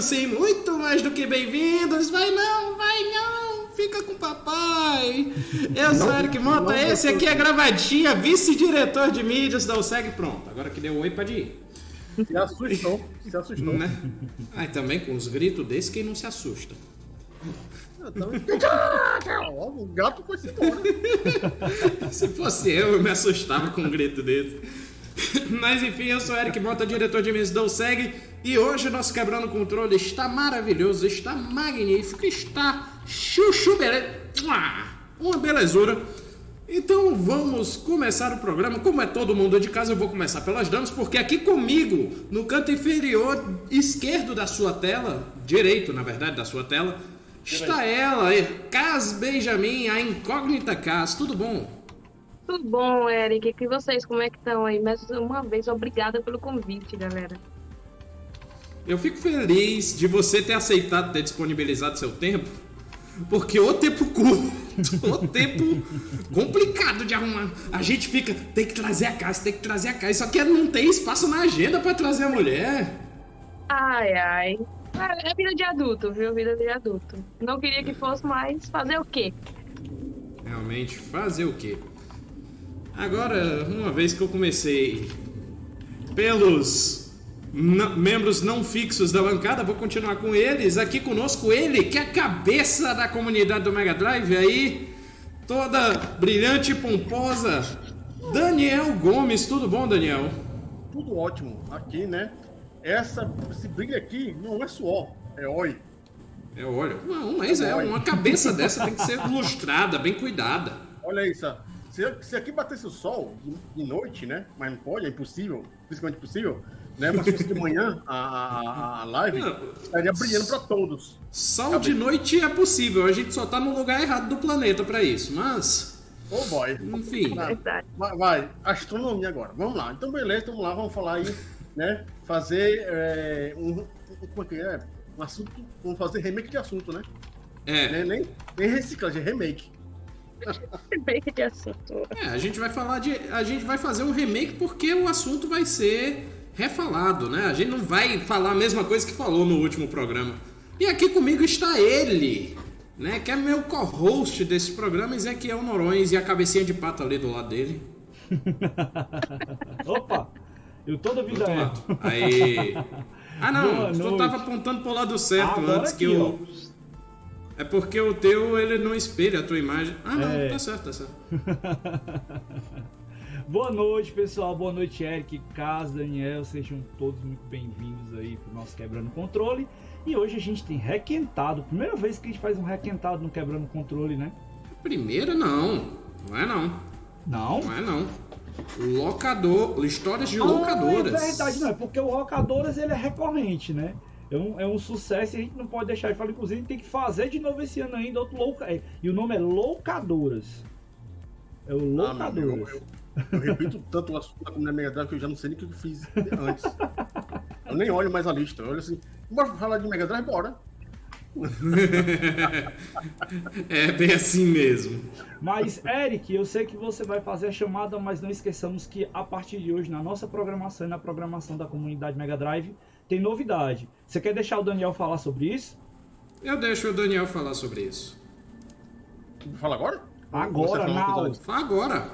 Sim muito mais do que bem-vindos. Vai não, vai não, fica com papai. Eu sou Eric Mota, esse aqui é gravadinha, vice-diretor de mídias da USEG. Pronto, agora que deu oi, pode ir. Se assustou, se assustou. Né? Ah, também com os gritos desse, quem não se assusta? o gato foi embora. Se fosse eu, eu me assustava com um grito desse. Mas enfim, eu sou Eric Mota, diretor de Miss Segue, e hoje o nosso Quebrando Controle está maravilhoso, está magnífico, está chuchu beleza, uma belezura. Então vamos começar o programa. Como é todo mundo de casa, eu vou começar pelas damas, porque aqui comigo, no canto inferior esquerdo da sua tela, direito na verdade da sua tela, está ela, Cas Benjamin, a incógnita Cas. Tudo bom? Tudo bom, Eric? E vocês, como é que estão aí? Mais uma vez, obrigada pelo convite, galera. Eu fico feliz de você ter aceitado ter disponibilizado seu tempo, porque o tempo curto, o tempo complicado de arrumar. A gente fica, tem que trazer a casa, tem que trazer a casa, só que não tem espaço na agenda para trazer a mulher. Ai, ai. É vida de adulto, viu? Vida de adulto. Não queria que fosse, mas fazer o quê? Realmente, fazer o quê? Agora, uma vez que eu comecei pelos membros não fixos da bancada, vou continuar com eles. Aqui conosco ele, que é a cabeça da comunidade do Mega Drive aí, toda brilhante e pomposa, Daniel Gomes. Tudo bom, Daniel? Tudo ótimo. Aqui, né? Essa, esse brilho aqui não é suor, é óleo. É óleo? Não, mas é, é uma cabeça dessa tem que ser lustrada, bem cuidada. Olha isso, se, se aqui batesse o sol de, de, noite, né? Mas não pode, é impossível, principalmente impossível, né? Mas se fosse de manhã a, a, a live, não, estaria brilhando para todos. Sol de noite é possível, a gente só tá no lugar errado do planeta para isso, mas. Oh boy. Enfim. Vai, vai, astronomia agora. Vamos lá. Então, beleza, vamos lá, vamos falar aí, né? Fazer é, um. Como é que é? Um assunto. Vamos fazer remake de assunto, né? É. Nem, nem, nem reciclagem, é remake remake de assunto. É, a gente vai falar de. A gente vai fazer um remake porque o assunto vai ser refalado, né? A gente não vai falar a mesma coisa que falou no último programa. E aqui comigo está ele, né? Que é meu co-host desse programa, Ezequiel Norões, e a cabecinha de pato ali do lado dele. Opa! Eu toda vida é. Aí. Ah não, eu tava apontando pro lado certo Agora antes que eu. É porque o teu ele não espelha a tua imagem. Ah, não, é... tá certo, tá certo. Boa noite, pessoal. Boa noite, Eric, Cas, Daniel. Sejam todos muito bem-vindos aí pro nosso Quebrando Controle. E hoje a gente tem requentado. Primeira vez que a gente faz um requentado no Quebrando Controle, né? Primeira não. Não é não. Não? Não é não. Locador, histórias de ah, locadoras. É verdade, não. É porque o locadoras ele é recorrente, né? É um, é um sucesso e a gente não pode deixar de falar. Inclusive, a gente tem que fazer de novo esse ano ainda outro louca. É, e o nome é Loucadoras. É o Loucadoras. Ah, meu, eu, eu, repito tanto o assunto da comunidade Mega Drive que eu já não sei nem o que eu fiz antes. Eu nem olho mais a lista. Eu olho assim, bora falar de Mega Drive? Bora. é bem assim mesmo. Mas, Eric, eu sei que você vai fazer a chamada, mas não esqueçamos que a partir de hoje, na nossa programação e na programação da comunidade Mega Drive, tem novidade. Você quer deixar o Daniel falar sobre isso? Eu deixo o Daniel falar sobre isso. Fala agora? Agora, não. Fala agora.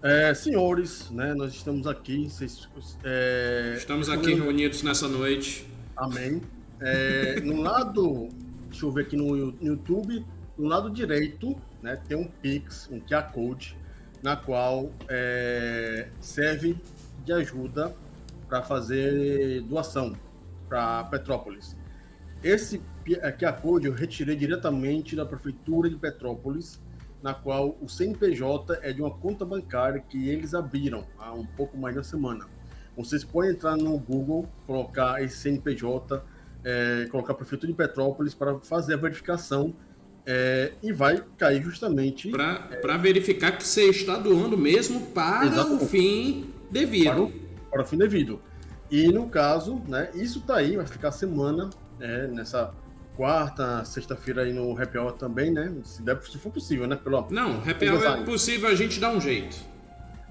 É, senhores, né, nós estamos aqui. Vocês, é, estamos aqui reunidos nessa noite. Amém. É, no lado, deixa eu ver aqui no, no YouTube, no lado direito, né, tem um Pix, um QR Code, na qual é, serve de ajuda para fazer doação para Petrópolis. Esse QR Code eu retirei diretamente da Prefeitura de Petrópolis, na qual o CNPJ é de uma conta bancária que eles abriram há um pouco mais de uma semana. Vocês podem entrar no Google, colocar esse CNPJ, é, colocar Prefeitura de Petrópolis para fazer a verificação é, e vai cair justamente. Para é, verificar que você está doando mesmo para Exatamente. o fim devido. Para o, para o fim devido. E no caso, né, isso tá aí, vai ficar semana, né, nessa quarta, sexta-feira aí no Happy Hour também, né? Se, der, se for possível, né? Pelo, Não, Happy Hour é possível, a gente dá um jeito.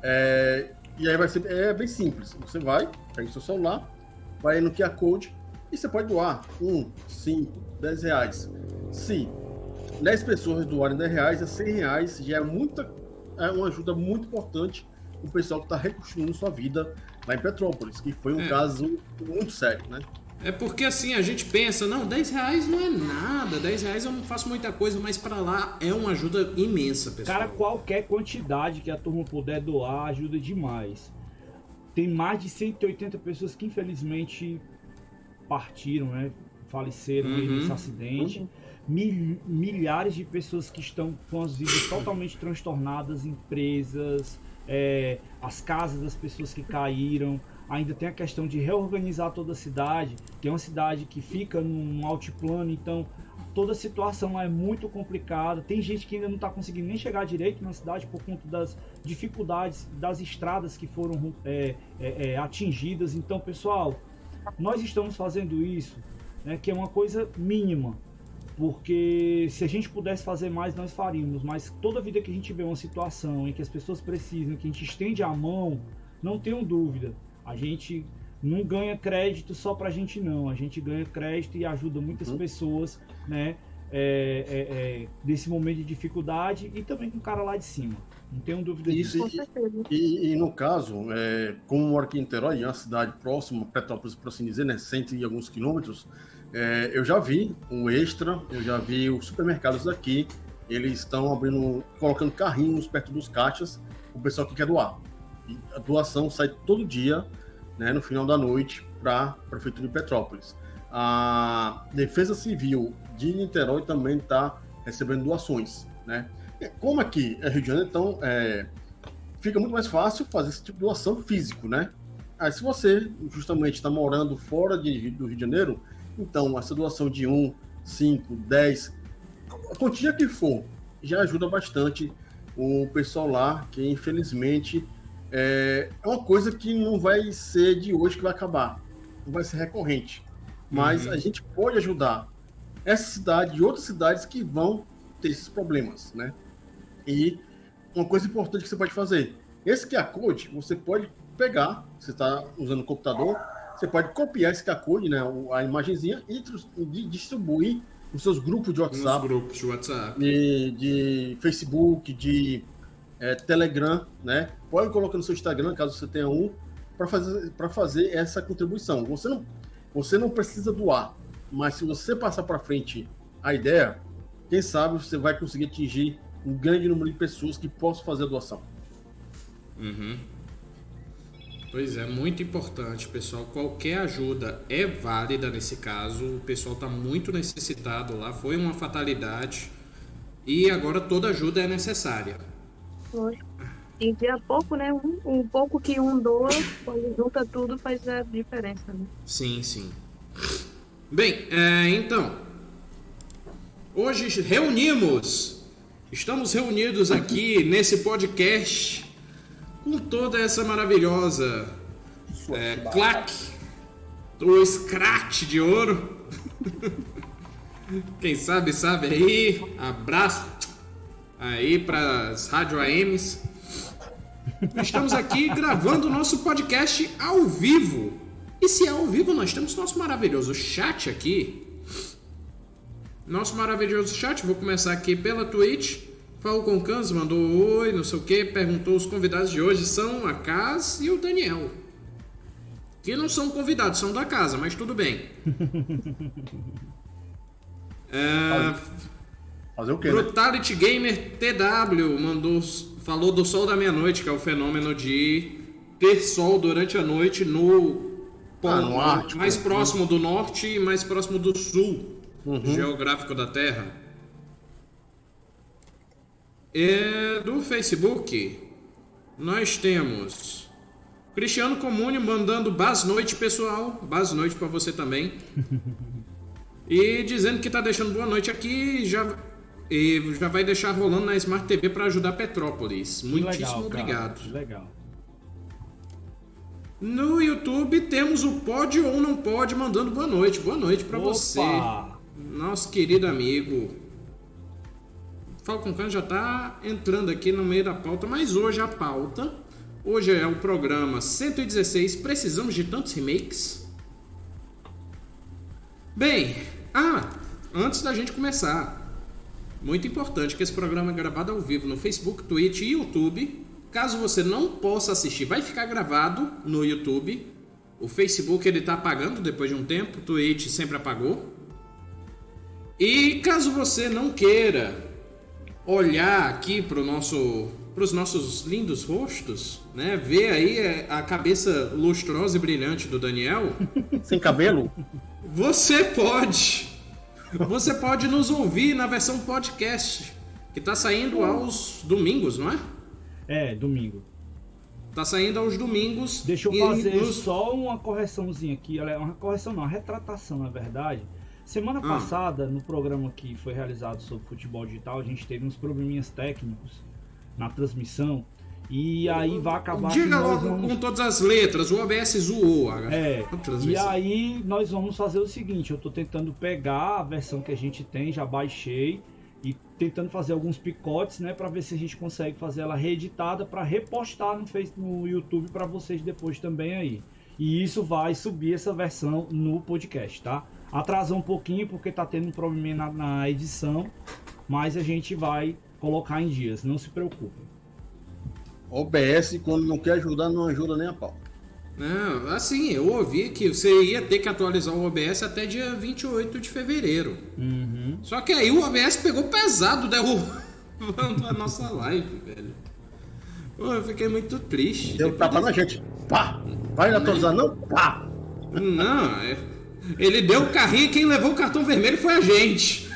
É, e aí vai ser é bem simples. Você vai, pega o seu celular, vai no QR Code e você pode doar um, cinco, dez reais. Se 10 pessoas doarem 10 reais, é 100 reais, já é muita, é uma ajuda muito importante o pessoal que está reconstruindo sua vida lá em Petrópolis, que foi um É. caso muito sério, né? É porque assim, a gente pensa, não, 10 reais não é nada, 10 reais eu não faço muita coisa, mas pra lá é uma ajuda imensa, pessoal. Cara, qualquer quantidade que a turma puder doar ajuda demais. Tem mais de 180 pessoas que infelizmente partiram, né? Faleceram Uhum. nesse acidente. Mil- milhares de pessoas que estão com as vidas totalmente transtornadas, empresas, é, as casas das pessoas que caíram. Ainda tem a questão de reorganizar toda a cidade, que é uma cidade que fica num altiplano, então toda a situação lá é muito complicada. Tem gente que ainda não está conseguindo nem chegar direito na cidade por conta das dificuldades das estradas que foram é, é, é, atingidas. Então, pessoal, nós estamos fazendo isso, né, que é uma coisa mínima. Porque se a gente pudesse fazer mais, nós faríamos. Mas toda vida que a gente vê uma situação em que as pessoas precisam, que a gente estende a mão, não tenham dúvida. A gente não ganha crédito só pra gente, não. A gente ganha crédito e ajuda muitas Uhum. pessoas, né? é, é, é, nesse momento de dificuldade e também com o cara lá de cima. Não tenho dúvida Isso, disso. Com certeza. E, e no caso, é, como moro aqui em Niterói, é uma cidade próxima, Petrópolis, por assim dizer, né, cento e alguns quilômetros, é, eu já vi o Extra, eu já vi os supermercados daqui, eles estão abrindo, colocando carrinhos perto dos caixas, o pessoal que quer doar. E a doação sai todo dia, né, no final da noite, para a Prefeitura de Petrópolis. A Defesa Civil de Niterói também está recebendo doações, né? Como aqui é Rio de Janeiro, então é, fica muito mais fácil fazer esse tipo de doação físico, né? Aí se você justamente está morando fora de, do Rio de Janeiro, então essa doação de 1, 5, 10, a quantia que for, já ajuda bastante o pessoal lá, que infelizmente é, é uma coisa que não vai ser de hoje que vai acabar, não vai ser recorrente. Mas Uhum. a gente pode ajudar essa cidade e outras cidades que vão ter esses problemas, né? E uma coisa importante que você pode fazer, esse QR Code, você pode pegar, você está usando o computador, você pode copiar esse Code, né, a imagenzinha, e distribuir nos seus grupos de Nos WhatsApp, grupos de WhatsApp. de, de Facebook, de é, Telegram, né? Pode colocar no seu Instagram, caso você tenha um, para fazer, fazer essa contribuição. Você não, você não precisa doar, mas se você passar para frente a ideia, quem sabe você vai conseguir atingir um grande número de pessoas que possam fazer a doação. Uhum. Pois é, muito importante, pessoal. Qualquer ajuda é válida nesse caso. O pessoal está muito necessitado lá. Foi uma fatalidade. E agora toda ajuda é necessária. Lógico. E de a pouco, né? Um, um pouco que um doa, quando junta tudo, faz a diferença, né? Sim, sim. Bem, é, então. Hoje reunimos. Estamos reunidos aqui nesse podcast com toda essa maravilhosa é, claque, o scratch de ouro. Quem sabe, sabe aí. Abraço aí para as rádio AMs. Estamos aqui gravando o nosso podcast ao vivo. E se é ao vivo, nós temos nosso maravilhoso chat aqui. Nosso maravilhoso chat, vou começar aqui pela Twitch. Falou com Cans, mandou oi, não sei o que, perguntou os convidados de hoje são a Cas e o Daniel. Que não são convidados, são da casa, mas tudo bem. É, Fazer o quê, né? Brutality Gamer TW mandou, falou do sol da meia-noite, que é o fenômeno de ter sol durante a noite no, Ah, no Ártico. mais próximo do norte e mais próximo do sul Uhum. geográfico da Terra. Do Facebook, nós temos Cristiano Comune mandando bas noite, pessoal. Bas noite pra você também. E dizendo que tá deixando boa noite aqui e já, e já vai deixar rolando na Smart TV para ajudar Petrópolis. Muitíssimo legal, obrigado. Legal. No YouTube temos o Pode ou Não Pode mandando boa noite. Boa noite para você, nosso querido amigo. Falcon Khan já tá entrando aqui no meio da pauta, mas hoje a pauta. Hoje é o programa 116. Precisamos de tantos remakes? Bem, ah, antes da gente começar, muito importante que esse programa é gravado ao vivo no Facebook, Twitch e YouTube. Caso você não possa assistir, vai ficar gravado no YouTube. O Facebook ele tá apagando depois de um tempo, o Twitch sempre apagou. E caso você não queira olhar aqui para nosso os nossos lindos rostos, né? Ver aí a cabeça lustrosa e brilhante do Daniel. Sem cabelo? Você pode. Você pode nos ouvir na versão podcast, que tá saindo aos domingos, não é? É, domingo. Tá saindo aos domingos. Deixa eu fazer nos- só uma correçãozinha aqui. É uma correção não, uma retratação, na verdade. Semana Ah. passada, no programa que foi realizado sobre futebol digital, a gente teve uns probleminhas técnicos na transmissão. E aí vai acabar Diga logo vamos com todas as letras, o OBS zoou a, É, a e aí nós vamos fazer o seguinte, eu tô tentando pegar a versão que a gente tem, já baixei e tentando fazer alguns picotes, né, para ver se a gente consegue fazer ela reeditada para repostar no Face, no YouTube para vocês depois também aí. E isso vai subir essa versão no podcast, tá? Atrasou um pouquinho porque tá tendo um probleminha na, na edição, mas a gente vai colocar em dias, não se preocupe. OBS, quando não quer ajudar, não ajuda nem a pau. Não, assim, eu ouvi que você ia ter que atualizar o OBS até dia 28 de fevereiro. Uhum. Só que aí o OBS pegou pesado derrubando a nossa live, velho. Pô, eu fiquei muito triste. Deu tapa na gente. Pá! Vai atualizar, não? Pá! Não, é- ele deu o carrinho e quem levou o cartão vermelho foi a gente.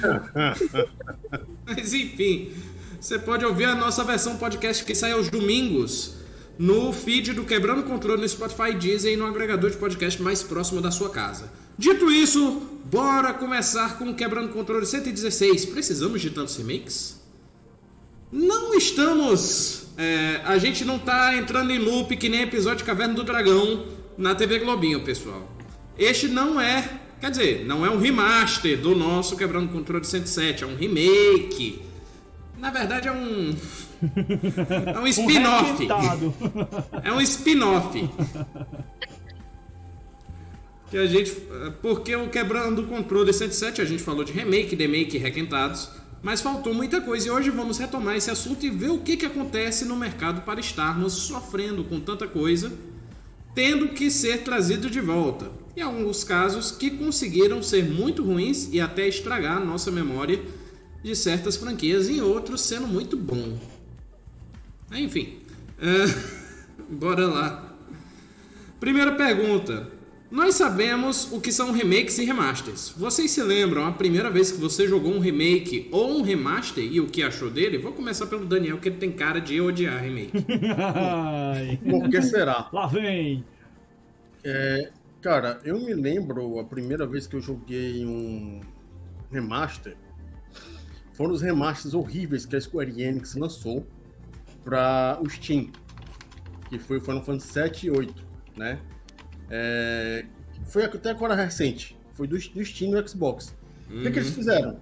Mas enfim, você pode ouvir a nossa versão podcast que sai aos domingos no feed do Quebrando Controle no Spotify Deezer e no agregador de podcast mais próximo da sua casa. Dito isso, bora começar com o Quebrando Controle 116. Precisamos de tantos remakes? Não estamos. é, a gente não tá entrando em loop que nem episódio de Caverna do Dragão na TV Globinho, pessoal. Este não é. Quer dizer, não é um remaster do nosso Quebrando Controle 107, é um remake. Na verdade, é um. É um spin-off. É um spin-off. Que a gente. Porque o Quebrando o Controle 107, a gente falou de remake, demake requentados. Mas faltou muita coisa e hoje vamos retomar esse assunto e ver o que, que acontece no mercado para estarmos sofrendo com tanta coisa, tendo que ser trazido de volta. E alguns casos que conseguiram ser muito ruins e até estragar a nossa memória de certas franquias, e outros sendo muito bom. Enfim, é, bora lá. Primeira pergunta. Nós sabemos o que são remakes e remasters. Vocês se lembram a primeira vez que você jogou um remake ou um remaster e o que achou dele? Vou começar pelo Daniel, que ele tem cara de odiar remake. Por que será? Lá vem. Cara, eu me lembro a primeira vez que eu joguei um remaster. Foram os remasters horríveis que a Square Enix lançou para o Steam. Que foi o Final Fantasy 7 e 8, né? É, foi até agora recente. Foi do, do Steam no Xbox. O que, que eles fizeram?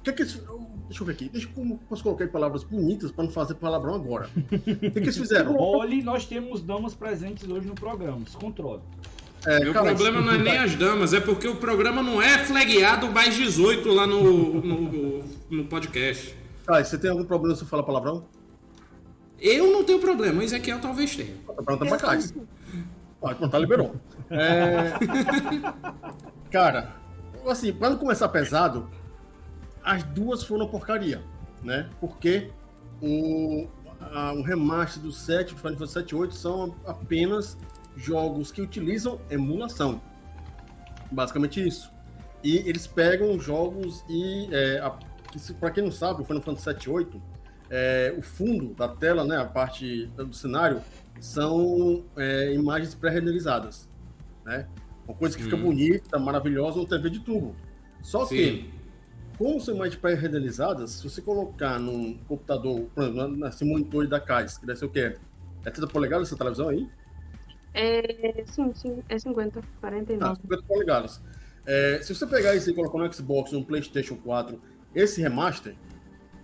O que, que eles, deixa eu ver aqui. Deixa eu posso colocar em palavras bonitas para não fazer palavrão agora. O que, que eles fizeram? Olhe, nós temos damas presentes hoje no programa. Descontrole. É, Meu cara, problema não é nem as damas, é porque o programa não é flagueado mais 18 lá no, no, no podcast. Cara, você tem algum problema se eu falar palavrão? Eu não tenho problema, o Ezequiel talvez tenha. Pronto, pra cá. Pode contar, liberou. É... Cara, assim, pra não começar pesado, as duas foram porcaria, né? Porque o, a, o remaster do 7, do Final Fantasy 7 e 8 são apenas jogos que utilizam emulação. Basicamente isso. E eles pegam jogos e, é, a, que se- pra quem não sabe, o Final Fantasy 7 e 8, é, o fundo da tela, né, a parte do cenário, são é, imagens pré-renderizadas, né? Uma coisa que fica Hum. bonita, maravilhosa no TV de tubo. Só que, Sim. como são imagens pré-renderizadas, se você colocar num computador, por exemplo, nesse monitor da CAIS, que deve ser o quê? É 30 polegadas essa televisão aí? É, sim, sim, é 50, Tá, 49. 50 polegadas. É, se você pegar isso e colocar no Xbox, no PlayStation 4, esse remaster,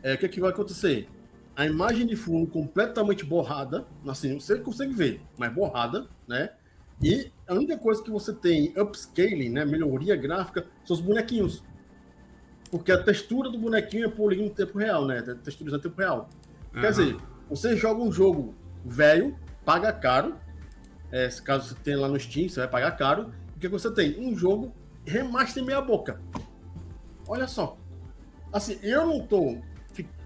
é, o que, que vai acontecer? A imagem de fundo completamente borrada, assim, você consegue ver, mas borrada, né? E a única coisa que você tem upscaling, né, melhoria gráfica, são os bonequinhos. Porque a textura do bonequinho é polígono em tempo real, né? Texturas em tempo real. Quer Aham. dizer, você joga um jogo velho, paga caro. É, se caso você tenha lá no Steam, você vai pagar caro. O que que você tem? Um jogo remaster meia boca. Olha só. Assim, eu não tô.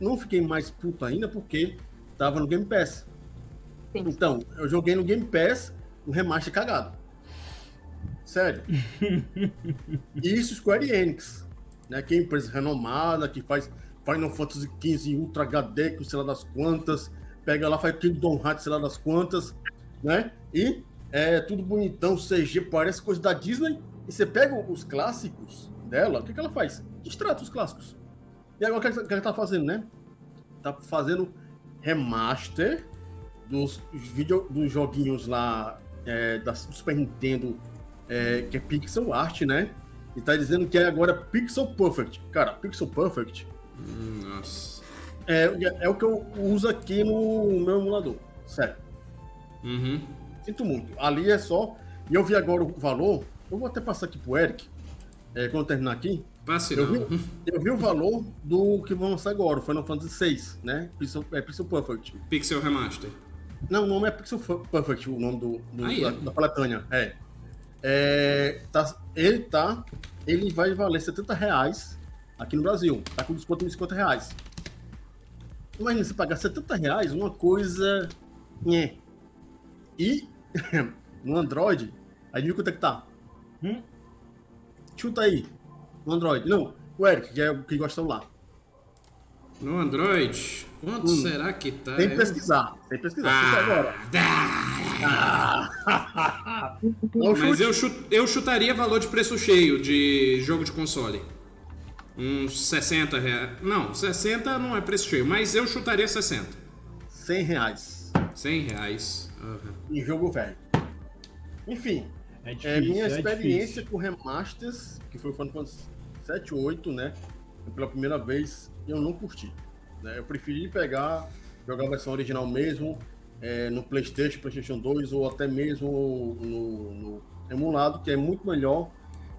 Não fiquei mais puto ainda porque tava no Game Pass. Sim. Então, eu joguei no Game Pass um remaster cagado. Sério. E isso Square Enix, né? Que é empresa renomada, que faz Final Fantasy XV Ultra HD, com sei lá das quantas, pega lá, faz Kingdom Hearts, sei lá das quantas, né? E é tudo bonitão, CG, parece coisa da Disney. E você pega os clássicos dela, o que, que ela faz? Destrata os clássicos. E agora o que, que ela tá fazendo, né? Tá fazendo remaster dos, vídeo, dos joguinhos lá é, da Super Nintendo, é, que é pixel art, né? E tá dizendo que é agora Pixel Perfect. Cara, Pixel Perfect Hum, Nossa. é, é o que eu uso aqui no meu emulador. Sério. Uhum. Sinto muito. Ali é só. E eu vi agora o valor. Eu vou até passar aqui pro Eric. é, quando eu terminar aqui. Passe Eu não. vi, eu vi o valor do que vão lançar agora, o Final Fantasy VI, né? Pixel, é Pixel Perfect. Pixel Remaster. Não, o nome é Pixel Perfect, o nome do, do- Ah, é? da, da coletânea. É. É, tá, ele tá. Ele vai valer 70 reais aqui no Brasil. Tá com desconto de 50 reais. Imagina você pagar 70 reais, uma coisa. Nhé. E no Android, adivinha quanto é que tá? Hum? Chuta aí. No Android. Não, o Eric, que é o que gosta lá. No Android, quanto Hum. será que tá? Tem que pesquisar. Tem que pesquisar. Chuta Ah, agora. dá. Não Mas chute. eu, chu- eu chutaria valor de preço cheio de jogo de console. Uns 60 reais. Não, 60 não é preço cheio, mas eu chutaria 60. 100 reais. 100 reais. Aham. Em jogo velho. Enfim, É difícil, É, minha é experiência difícil. com remasters, que foi o Final Fantasy 7 ou 8, né? Pela primeira vez, eu não curti. né? Eu preferi pegar, jogar a versão original mesmo, é, no Playstation, Playstation 2, ou até mesmo no, no emulado, que é muito melhor.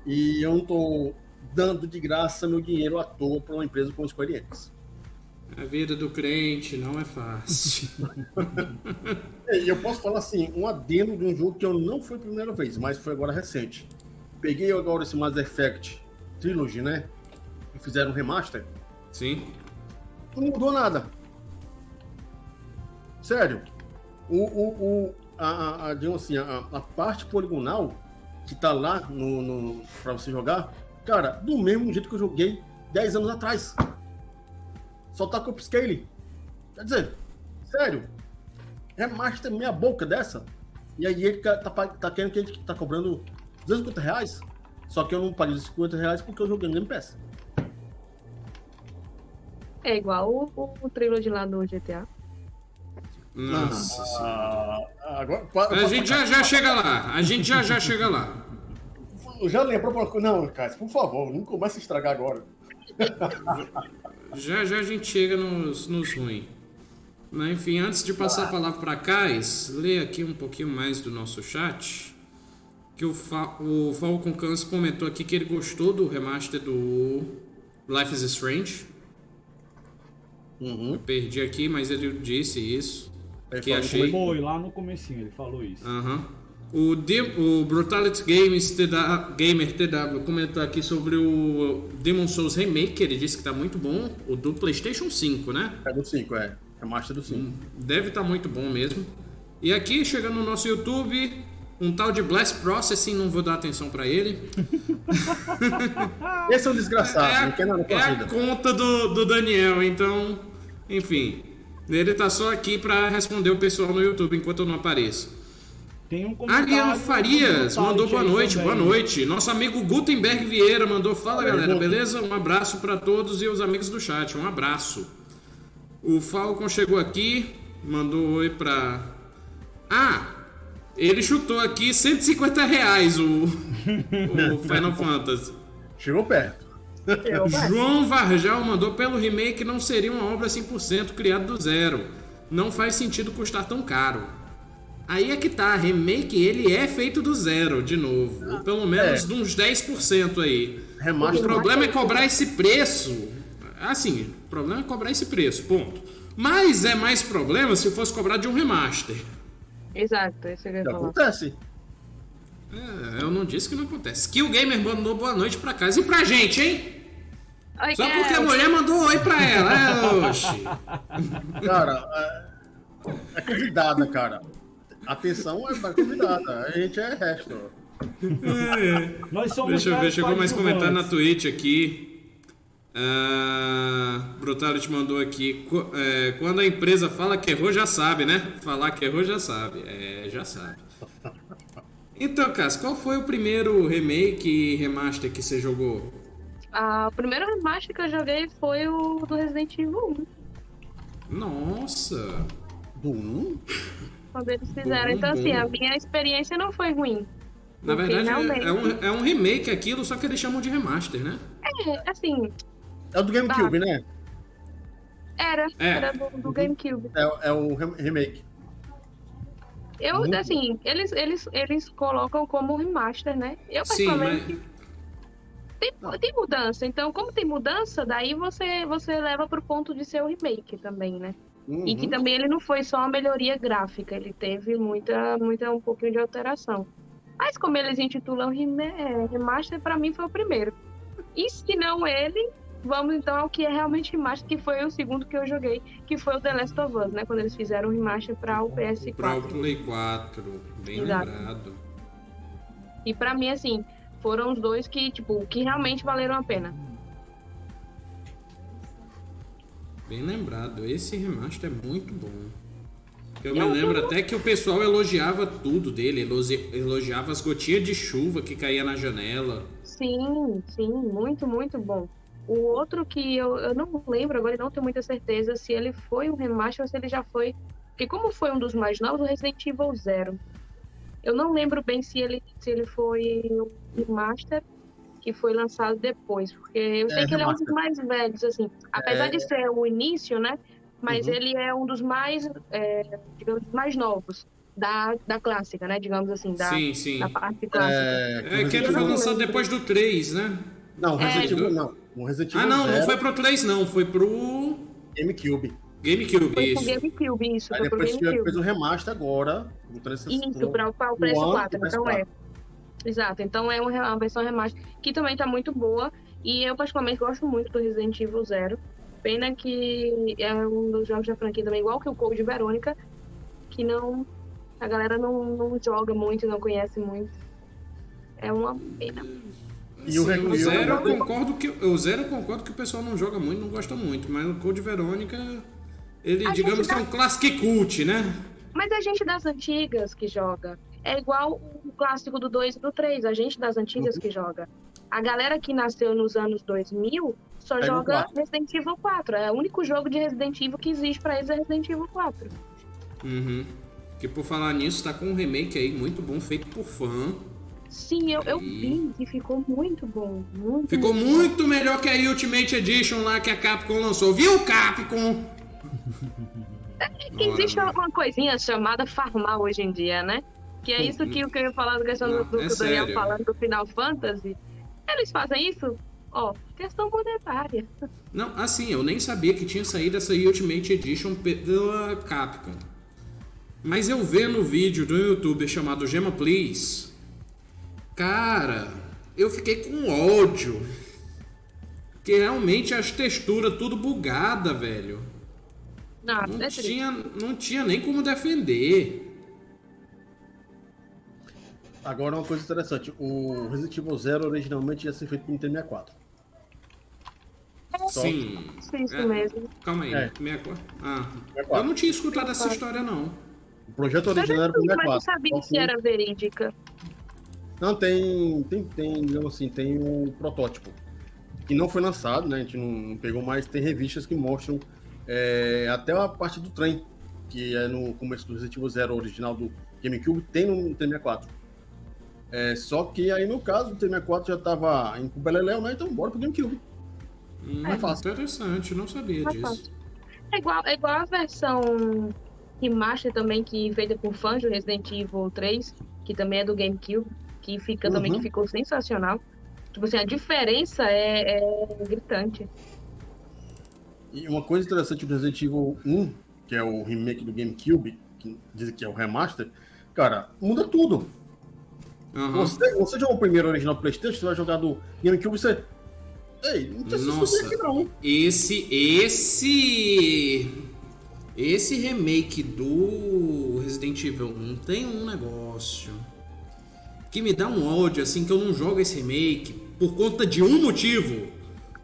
E eu não tô dando de graça meu dinheiro à toa para uma empresa como Square Enix. A vida do crente não é fácil. É, E eu posso falar assim, um adendo de um jogo que eu não fui a primeira vez, mas foi agora recente. Peguei agora esse Mass Effect Trilogy, né? E fizeram um remaster. Sim. Não mudou nada. Sério. O, o, o, a, a, a, digamos assim, a, a parte poligonal que tá lá no, no, pra você jogar, cara, do mesmo jeito que eu joguei 10 anos atrás. Só tá com upscaling. Quer dizer, sério. Remaster meia boca dessa. E aí ele tá, tá, querendo que a gente tá cobrando 250 reais. Só que eu não paguei os 50 reais porque eu joguei no Game Pass. É igual o, o, o trilogy lá do GTA. Nossa senhora. Ah, agora, pa- A gente já já chega lá. A gente já já chega lá. Já lembrou. Não, cara, por favor, não comece a estragar agora. Já já a gente chega nos, nos ruins. Mas, enfim, antes de passar a palavra para Kais, lê aqui um pouquinho mais do nosso chat. Que o, Fa o Falcon Cans comentou aqui que ele gostou do remaster do Life is Strange. Uhum. Perdi aqui, mas ele disse isso. Ele que achei. Foi lá no comecinho, ele falou isso. Aham. O, De- o Brutality Games TW, Gamer TW comentou aqui sobre o Demon Souls Remake. Ele disse que tá muito bom. O do PlayStation 5, né? É do 5, é. É Master do 5. Deve estar muito bom mesmo. E aqui, chegando no nosso YouTube, um tal de Blast Processing, não vou dar atenção pra ele. Esse é um desgraçado, é não quer nada com é a a vida. conta do, do Daniel, então, enfim. Ele tá só aqui pra responder o pessoal no YouTube enquanto eu não apareço. Tem um Farias do mandou boa noite, também. boa noite. Nosso amigo Gutenberg Vieira mandou fala galera, beleza? Um abraço pra todos e os amigos do chat, um abraço. O Falcon chegou aqui, mandou oi pra. Ah! Ele chutou aqui 150 reais o, o Final Fantasy. Chegou perto. João Varjal mandou pelo remake não seria uma obra 100% criada do zero. Não faz sentido custar tão caro. Aí é que tá, remake ele é feito do zero, de novo. Ou pelo menos É. de uns 10% aí. O Remaster. problema é cobrar esse preço. Assim, o problema é cobrar esse preço, ponto. Mas é mais problema se fosse cobrar de um remaster. Exato, isso que eu ia. Acontece. É, eu não disse que não acontece. Que o Gamer mandou boa noite pra casa e pra gente, hein? Oi, Só porque a mulher mandou oi pra ela. É, oxi. Cara, é, é convidada, cara. Atenção é da convidada. A gente é resto. Nós somos Deixa eu ver, chegou mais comentário na. Twitch aqui. Ah, Brutality mandou aqui. "Qu- é, quando a empresa fala que errou, já sabe, né? Falar que errou, já sabe. É, já sabe. Então, Cass, qual foi o primeiro remake e remaster que você jogou? Ah, o primeiro remaster que eu joguei foi o do Resident Evil 1, Nossa! Do 1? Quando eles fizeram. Bom, Então, assim, a minha experiência não foi ruim. Na verdade, realmente- é um, é um remake aquilo, só que eles chamam de remaster, né? É, assim, É o do GameCube, né? era. É. Era do, do GameCube. É, é o rem- remake. Eu, Muito assim, eles, eles, eles colocam como remaster, né? Eu, Sim, particularmente, mas. tem, tem mudança. Então, como tem mudança, daí você, você leva pro ponto de ser o remake também, né? E que Uhum. também ele não foi só uma melhoria gráfica, ele teve muita, muita um pouquinho de alteração. Mas como eles intitulam remaster, pra mim foi o primeiro. E se não ele, vamos então ao que é realmente remaster, que foi o segundo que eu joguei, que foi o The Last of Us, né? Quando eles fizeram o remaster para o PS4. Pra o Play 4, bem Exato. lembrado. E pra mim, assim, foram os dois que, tipo, que realmente valeram a pena. Bem lembrado. Esse remaster é muito bom. Eu me Eu- lembro até que o pessoal elogiava tudo dele, elogi- elogiava as gotinhas de chuva que caía na janela. Sim, sim, muito, muito bom. O outro que eu, eu não lembro agora, e não tenho muita certeza se ele foi um remaster ou se ele já foi. Porque como foi um dos mais novos, o Resident Evil Zero. Eu não lembro bem se ele, se ele foi um remaster que foi lançado depois, porque eu sei É, que ele é um dos mais velhos, assim. Apesar É. de ser o início, né? Mas Uhum. ele é um dos mais, é, digamos, mais novos da, da clássica, né? Digamos assim, da, sim, sim. da parte clássica. É, É que Resident ele foi não lançado depois do 3, né? Não, Resident É. Evil não. O Resident Evil Ah, não, não Zero, foi pro 3, não. Foi pro GameCube. GameCube, Foi pro isso. GameCube, isso, Aí foi pro depois GameCube. fez o remaster agora. botando esse- Isso, para o One PS4. e Então é. Exato, então é uma, uma versão remaster que também tá muito boa. E eu, particularmente, gosto muito do Resident Evil Zero. Pena que é um dos jogos da franquia também, igual que o Code Verônica, que não. A galera não, não joga muito, não conhece muito. É uma pena. E o Sim, o Zero eu concordo que o Zero concordo que o pessoal não joga muito, não gosta muito, mas o Code Verônica ele A digamos que é dá- um classic cult, né? Mas a gente das antigas que joga. É igual o clássico do 2 e do 3, a gente das antigas Uhum. que joga. A galera que nasceu nos anos 2000 só Pega joga. Resident Evil 4. É o único jogo de Resident Evil que existe pra eles é Resident Evil 4. Uhum. Que por falar nisso, tá com um remake aí muito bom, feito por fã. Sim, eu, eu E- vi que ficou muito bom. Muito Ficou muito muito melhor que a Ultimate Edition lá que a Capcom lançou. Viu, Capcom? Que existe uma uma coisinha chamada farmar hoje em dia, né? Que é isso que, eu ia falar da questão do, Não, do é que o Daniel sério. falando do Final Fantasy. Eles fazem isso, ó, questão monetária. Não, assim, eu nem sabia que tinha saído essa Ultimate Edition pela Capcom. Mas eu vendo o vídeo do YouTube chamado Gema Please, cara, eu fiquei com ódio. Que realmente as texturas tudo bugada, velho. Não, Não é tinha, não tinha nem como defender. Agora uma coisa interessante. O Resident Evil Zero originalmente ia ser feito pro Nintendo 64. Só. Sim. Isso É. mesmo. Calma aí, É. 64. Ah, 64. eu não tinha escutado essa história, não. O projeto original era pro eu mas eu 64. sabia Só que era verídica. Não, tem, tem, tem, digamos assim, tem o protótipo. Que não foi lançado, né? A gente não, não pegou mais. Tem revistas que mostram é, até a parte do trem, que é no começo do Resident Evil Zero original do GameCube, tem no Nintendo 64. É, só que aí, no caso, o Nintendo 64 já tava em Beleléu, né? Então bora pro GameCube. Hum, É fácil. Interessante, não sabia Mais disso. fácil. É igual, é igual a versão remaster também que feita por fãs do Resident Evil 3, que também é do GameCube, que fica também Uhum. que ficou sensacional. Tipo assim, a diferença é, é gritante. E uma coisa interessante do Resident Evil 1, que é o remake do GameCube, que dizem que é o remaster, cara, muda tudo. Aham. Você, você jogou o primeiro original PlayStation, você vai jogar do GameCube, você. Ei, não precisa Nossa. aqui não. Esse, esse, esse remake do Resident Evil 1 tem um negócio que me dá um ódio, assim, que eu não jogo esse remake por conta de um motivo.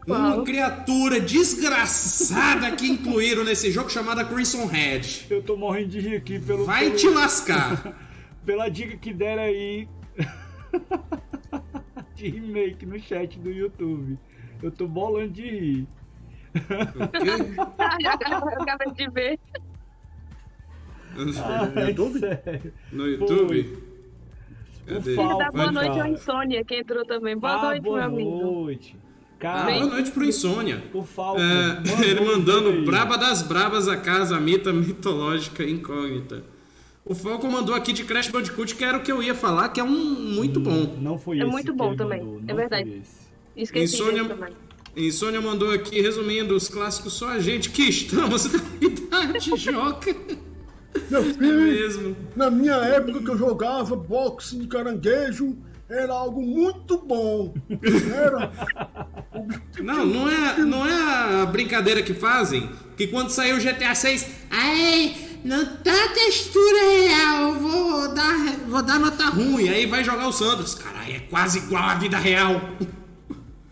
Uma criatura desgraçada que incluíram nesse jogo chamada Crimson Head. Eu tô morrendo de rir aqui pelo, Vai pelo- te lascar. pela dica que deram aí de remake no chat do YouTube. Eu tô bolando de rir. Eu acabei de ver. no YouTube? sério. No YouTube? Cadê? Boa noite ao. Insônia, que entrou também. Boa Ah, noite, boa meu amigo. noite. Ah, Cara, boa noite pro Insônia. o Falcon. É, ele mandando aí. Braba das Brabas a casa mita mitológica incógnita. O Falcon mandou aqui de Crash Bandicoot, que era o que eu ia falar, que é um muito bom. Não foi É esse muito que bom também, mandou, é verdade. Esqueci Insônia- também. Insônia mandou aqui, resumindo, os clássicos só a gente que estamos na idade joca. Meu É filho, mesmo. na minha época que eu jogava boxe de caranguejo, era algo muito bom. Era. Não, não é, não é a brincadeira que fazem, que quando saiu o GTA 6, ai, não tá textura real, vou dar, vou dar nota ruim. Aí vai jogar o Sanders. Caralho, é quase igual à vida real.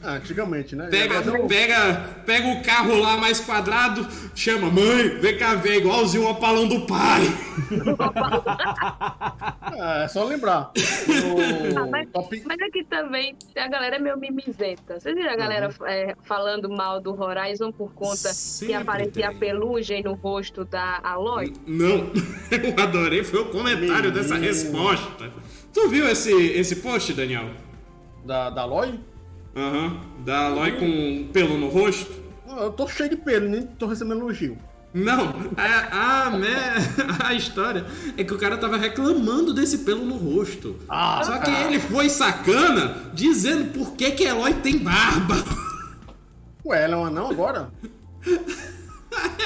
Ah, antigamente, né? Pega, pega, pega o carro lá mais quadrado, chama, mãe, vem cá ver, igualzinho o opalão do pai. Ah, é só lembrar. Ah, mas, top... mas aqui também a galera é meio mimizenta. Vocês viram a galera é, falando mal do Horizon por conta que Sempre aparecia tem. pelugem no rosto da Aloy? Não, eu adorei, foi o comentário dessa Menino. resposta. Tu viu esse, esse post, Daniel? da, da Aloy? Aham, da Aloy com pelo no rosto? Eu tô cheio de pelo, nem tô recebendo elogio. Não, a, a, né, a história é que o cara tava reclamando desse pelo no rosto. Ah, Só que ele foi sacana dizendo por que que Eloy tem barba. Ué, ela é um anão agora?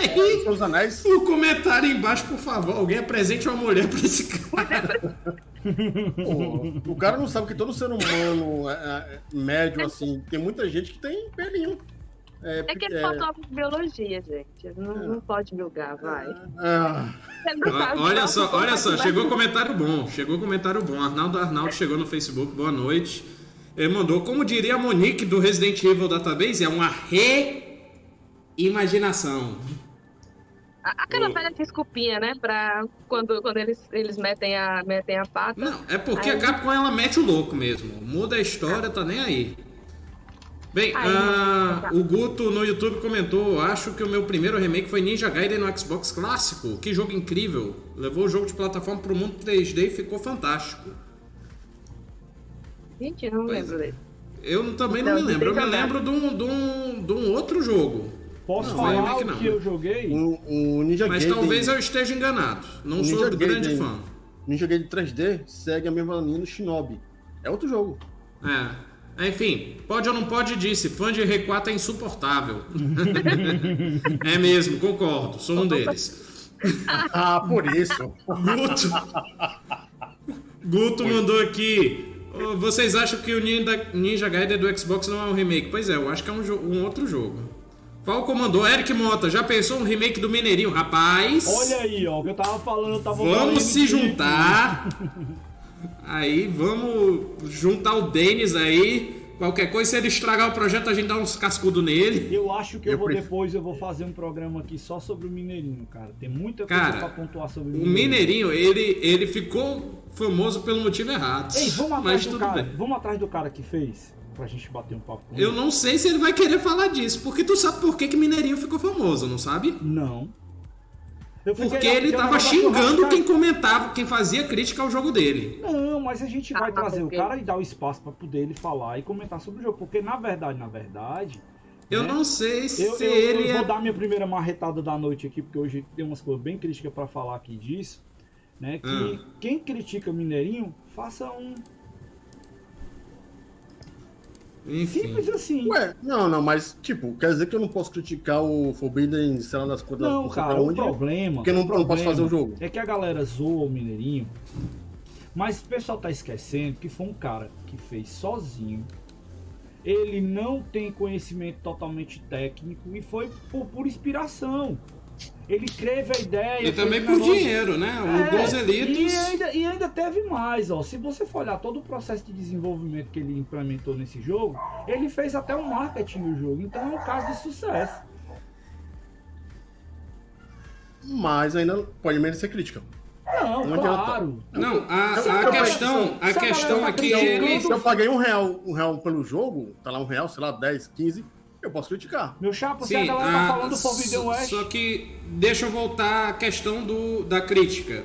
Aí, Seus anéis? o comentário embaixo, por favor, alguém apresente uma mulher pra esse cara. Pô, o cara não sabe que todo ser humano é, é, médio, assim, tem muita gente que tem pelinho. É, É que ele é, faltou biologia, gente. Não, não pode julgar, vai. sabe Olha só, olha só, chegou comentário bom, chegou comentário bom. Arnaldo Arnaldo chegou no Facebook, boa noite. Ele mandou, como diria a Monique do Resident Evil Database, é uma reimaginação. Aquela Ô. velha desculpinha, né? Pra quando, quando eles, eles metem, a, metem a pata. Não, é porque Aí- a Capcom ela mete o louco mesmo. Muda a história, tá nem aí. Bem, Aí, ah, tá. o Guto no YouTube comentou: Acho que o meu primeiro remake foi Ninja Gaiden no Xbox clássico. Que jogo incrível! Levou o jogo de plataforma pro mundo 3D e ficou fantástico. Gente, eu não Pois lembro é. dele. Eu também não Não, me lembro. Eu me lembro de um, de, um, de um outro jogo. Posso Não, falar o não. que eu joguei? o, o Ninja Mas Gaiden, talvez eu esteja enganado. Não sou Ninja grande Gaiden- fã. Ninja Gaiden 3D segue a mesma linha do Shinobi. É outro jogo. É. Enfim, pode ou não pode, disse. Fã de R4 é insuportável. é mesmo, concordo. Sou um deles. Ah, por isso. Guto. Guto mandou aqui. "Ô, Vocês acham que o Ninja, Gaiden do Xbox não é um remake? Pois é, eu acho que é um, um outro jogo. Falco mandou, Eric Mota, já pensou um remake do Mineirinho? Rapaz, Olha aí, ó, o que eu tava falando, eu tava vamos se juntar. Aí, vamos juntar o Denis aí. Qualquer coisa, se ele estragar o projeto, a gente dá uns cascudos nele. Eu acho que eu, Eu vou prefiro- depois, eu vou fazer um programa aqui só sobre o Mineirinho, cara. Tem muita coisa Cara, pra pontuar sobre O Mineirinho, ele, ele ficou famoso pelo motivo errado. Ei, vamos atrás Mas do tudo cara. bem. Vamos atrás do cara que fez, pra gente bater um papo com Eu não sei se ele vai querer falar disso, porque tu sabe por que, que Mineirinho ficou famoso, não sabe? Não. Porque ele tava xingando quem comentava, quem fazia crítica ao jogo dele. Não, mas a gente vai Ah, trazer o porque- cara e dar o espaço pra poder ele falar e comentar sobre o jogo. Porque na verdade, na verdade, Eu né? não sei se Eu, eu- ele eu vou é. dar minha primeira marretada da noite aqui, porque hoje tem umas coisas bem críticas pra falar aqui disso. Né? Que Hum. quem critica Mineirinho, faça um Enfim. simples assim. Ué, não, não, mas, tipo, quer dizer que eu não posso criticar o Forbidden, sei lá, das contas Não, sei cara, pra o onde, problema. porque eu não, eu não posso problema fazer o jogo. É que a galera zoa o Mineirinho, mas o pessoal tá esquecendo que foi um cara que fez sozinho. Ele não tem conhecimento totalmente técnico e foi por, por inspiração. Ele teve a ideia. E também por negócio- dinheiro, né? O É. E ainda, e ainda teve mais, ó. Se você for olhar todo o processo de desenvolvimento que ele implementou nesse jogo, ele fez até um marketing do jogo. Então é um caso de sucesso. Mas ainda pode merecer crítica. Não, Não adianta. claro. Não, a, a questão, a questão galera é que ele. eu paguei um real, um real pelo jogo, tá lá um real, sei lá, 10, 15, eu posso criticar. Meu chapa, se a Sim, galera tá a- falando do Forbidden West. Só que deixa eu voltar à questão do, da crítica.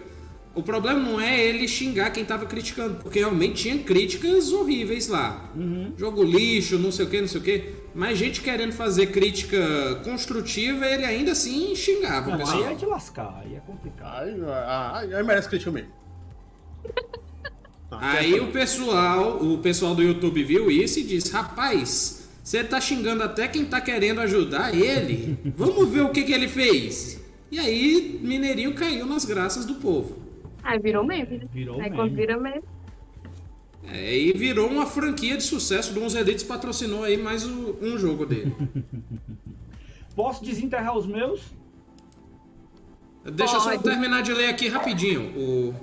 O problema não é ele xingar quem tava criticando, porque realmente tinha críticas horríveis lá. Uhum. Jogo lixo, não sei o que, não sei o que. Mas gente querendo fazer crítica construtiva, ele ainda assim xingava Não, pessoal. aí é de lascar, aí é complicado. Aí, aí, aí merece crítica mesmo. Ah, Aí o pessoal, o pessoal do YouTube viu isso e disse: Rapaz, você tá xingando até quem tá querendo ajudar ele. Vamos ver o que, que ele fez. E aí, Mineirinho caiu nas graças do povo. Aí virou meme, né? Virou Aí meme. quando vira meme, É, e virou uma franquia de sucesso. Dons Elites patrocinou aí mais o- um jogo dele. Posso desenterrar os meus? Deixa eu só Pode. terminar de ler aqui rapidinho. O.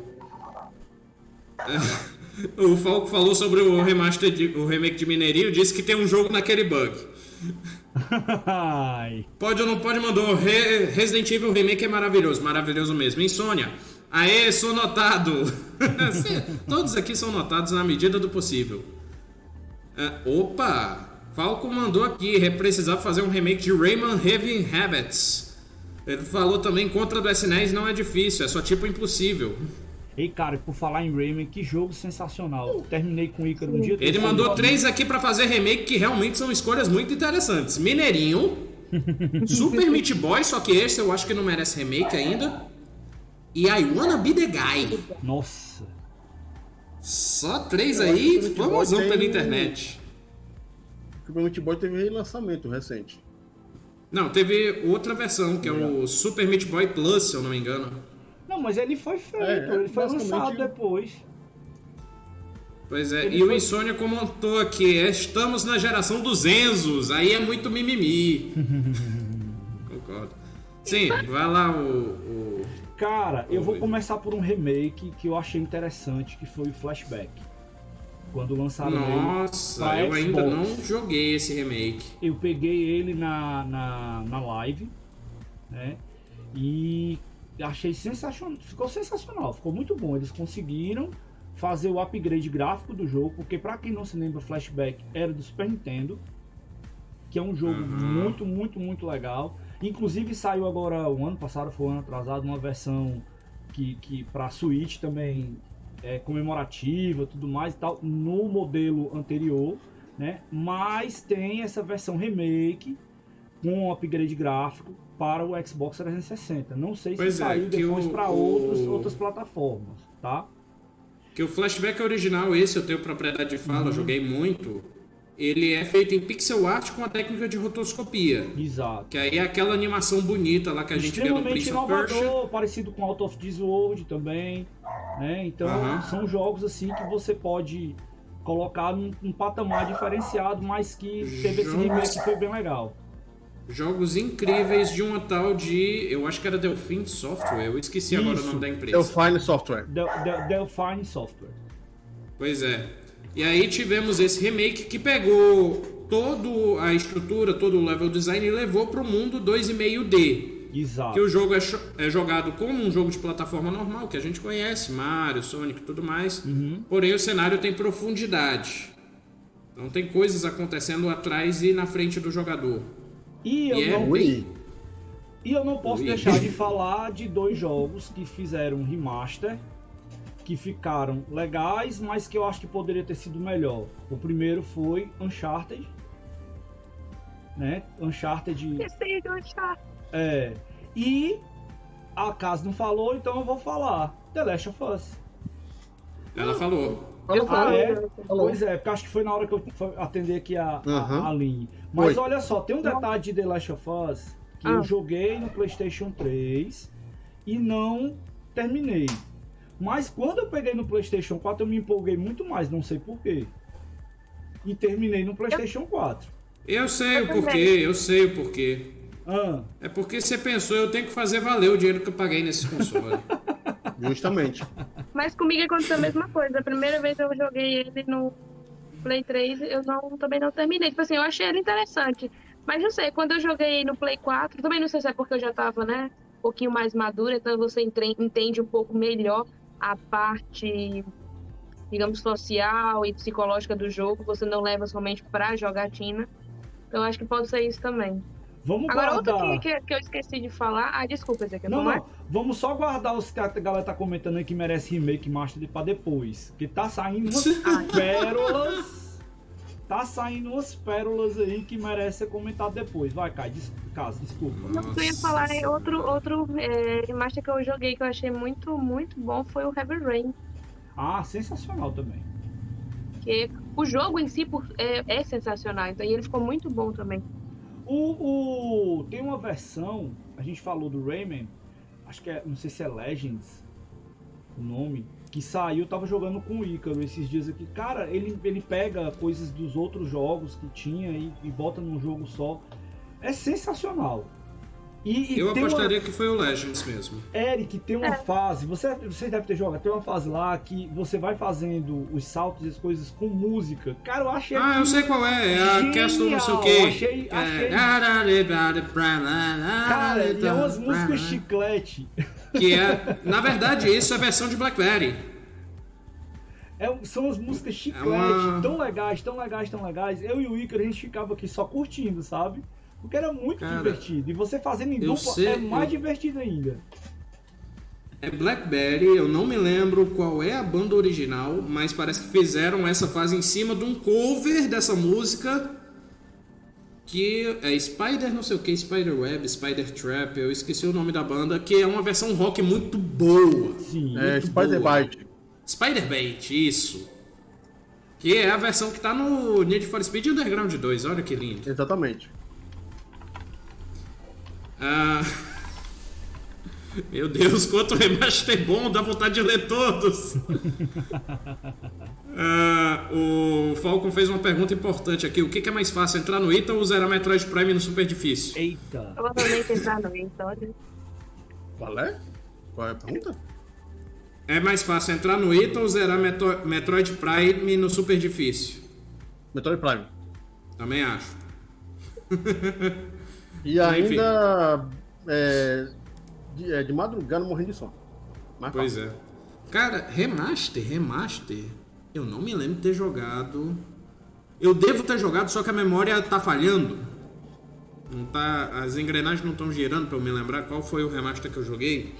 O Falco falou sobre o remaster de, o remake de Mineirinho, disse que tem um jogo naquele bug. Pode ou não pode, mandou. Re- Resident Evil Remake é maravilhoso, maravilhoso mesmo. Insônia. Aê, sou notado. Todos aqui são notados na medida do possível. Ah, opa! Falco mandou aqui, re- precisava fazer um remake de Rayman Heavy Habits. Ele falou também contra do SNES não é difícil, é só tipo impossível. Ei, cara, por falar em Rayman, que jogo sensacional. Terminei com o Ícaro um dia. Ele mandou falando- três aqui pra fazer remake que realmente são escolhas muito interessantes. Mineirinho, Super Meat Boy, só que esse eu acho que não merece remake ainda. E I Wanna Be The Guy. Nossa. Só três Eu aí, famosão tem- pela internet. O Meat Boy teve relançamento recente. Não, teve outra versão, que é o Super Meat Boy Plus, se eu não me engano. Não, mas ele foi feito, É, ele foi basicamente- lançado depois. Pois é, Ele e o foi- Insônia comentou aqui, estamos na geração dos Enzos, aí é muito mimimi. Concordo. Sim, vai lá o... o- Cara, eu vou começar por um remake que eu achei interessante, que foi o Flashback. Quando lançaram ele. Nossa, eu ainda não joguei esse remake. Eu peguei ele na, na, na live, né? E achei sensacional. Ficou sensacional, ficou muito bom. Eles conseguiram fazer o upgrade gráfico do jogo, porque pra quem não se lembra, Flashback era do Super Nintendo, que é um jogo Uhum. muito, muito, muito legal. Inclusive saiu agora o ano passado, foi um ano atrasado, uma versão que, que para Switch também é comemorativa, tudo mais e tal, no modelo anterior, né? Mas tem essa versão remake com um upgrade gráfico para o Xbox 360. Não sei se Pois é, saiu depois para o- outras plataformas, tá? Que o flashback original, esse eu tenho propriedade de fala, Uhum. joguei muito. Ele é feito em pixel art com a técnica de rotoscopia. Exato. Que aí é aquela animação bonita lá que a gente vê no Prince of Persia. inovador, parecido com Out of This World também, né? Então são jogos assim que você pode colocar num, num patamar diferenciado, mas que teve esse remake que foi bem legal. Jogos incríveis de uma tal de. Eu acho que era Delfim Software, eu esqueci agora o Isso. nome da empresa. Delphine Software. Del- Del- Delphine Software. Pois é. E aí tivemos esse remake que pegou toda a estrutura, todo o level design e levou para o mundo 2,5D. Exato. Que o jogo é, é jogado como um jogo de plataforma normal, que a gente conhece, Mario, Sonic e tudo mais. Uhum. Porém, o cenário tem profundidade. Então tem coisas acontecendo atrás e na frente do jogador. E eu, E é não, e eu não posso deixar de falar de dois jogos que fizeram um remaster, que ficaram legais, mas que eu acho que poderia ter sido melhor. O primeiro foi Uncharted. né? Uncharted. Esqueci Uncharted. É. E a Casa não falou, então eu vou falar. The Last of Us. Ela falou. Falou, Eu falou. Ah, é? Falou. Pois é, porque acho que foi na hora que eu fui atender aqui a, a, Aham. a Aline. Mas Foi. olha só, tem um detalhe de The Last of Us que Ah. eu joguei no PlayStation 3 e não terminei. Mas quando eu peguei no PlayStation 4, eu me empolguei muito mais, não sei porquê. E terminei no PlayStation 4. Eu sei Eu o porquê, também. eu sei o porquê. Ah, É porque você pensou, eu tenho que fazer valer o dinheiro que eu paguei nesse console. Justamente. Mas comigo aconteceu a mesma coisa. A primeira vez eu joguei ele no Play 3, eu não, também não terminei. Tipo assim, eu achei ele interessante. Mas não sei, quando eu joguei no Play 4, também não sei se é porque eu já tava, né, um pouquinho mais madura, então você entende um pouco melhor a parte, digamos, social e psicológica do jogo. Você não leva somente pra jogatina. Então acho que pode ser isso também. Vamos Agora, outro guardar. que, que, que eu esqueci de falar. Ah, desculpa, Zé, que Não, não. Vamos só guardar os que a galera tá comentando aí que merece remake master pra depois. Que tá saindo umas pérolas. Tá saindo umas pérolas aí que merece ser comentado depois. Vai, Kai, des... Caso, desculpa. Não, eu ia falar é outro, outro é, remaster que eu joguei que eu achei muito, muito bom foi o Heavy Rain. Ah, sensacional também. Que o jogo em si por- é, é sensacional, então e ele ficou muito bom também. O, o- Tem uma versão, a gente falou do Rayman, acho que é, não sei se é Legends o nome, que saiu, tava jogando com o Ícaro esses dias aqui. Cara, ele, ele pega coisas dos outros jogos que tinha e, e bota num jogo só. É sensacional. E, e Eu tem uma- apostaria que foi o Legends mesmo. Eric, tem uma É. fase, você, você deve ter jogado, tem uma fase lá que você vai fazendo os saltos e as coisas com música. Cara, eu achei Ah, eu sei qual é, é a Castle não sei o quê. achei- achei- É... Cara, e é umas músicas chiclete. Que é, na verdade, isso é a versão de Blackberry. É, são as músicas chiclete, uma- tão legais, tão legais, tão legais. Eu e o Ícaro, a gente ficava aqui só curtindo, sabe? Porque era muito Cara, divertido. E você fazendo em dupla sei- é mais eu- divertido ainda. É Blackberry, eu não me lembro qual é a banda original, mas parece que fizeram essa fase em cima de um cover dessa música que é Spider não sei o que, Spider Web, Spider Trap, eu esqueci o nome da banda, que é uma versão rock muito boa. Sim. É, Muito Spider boa. Byte. Spider Bait, isso. Que é a versão que tá no Need for Speed Underground 2, olha que lindo. Exatamente. Ah, Meu Deus, quanto remaster bom, dá vontade de ler todos. Ah, o Falcon fez uma pergunta importante aqui. O que que é mais fácil, entrar no Ita ou zerar Metroid Prime no Super Difícil? Eita. Provavelmente entrar no Vitória. Qual é? Qual é a pergunta? É mais fácil entrar no Ita ou zerar Metro- Metroid Prime no Super Difícil? Metroid Prime. Também acho. E ainda é, de, é, de madrugada morrendo de sono. Mas Pois é. Cara, remaster, remaster. Eu não me lembro de ter jogado. Eu devo ter jogado, só que a memória tá falhando. Não tá, as engrenagens não estão girando pra eu me lembrar qual foi o remaster que eu joguei.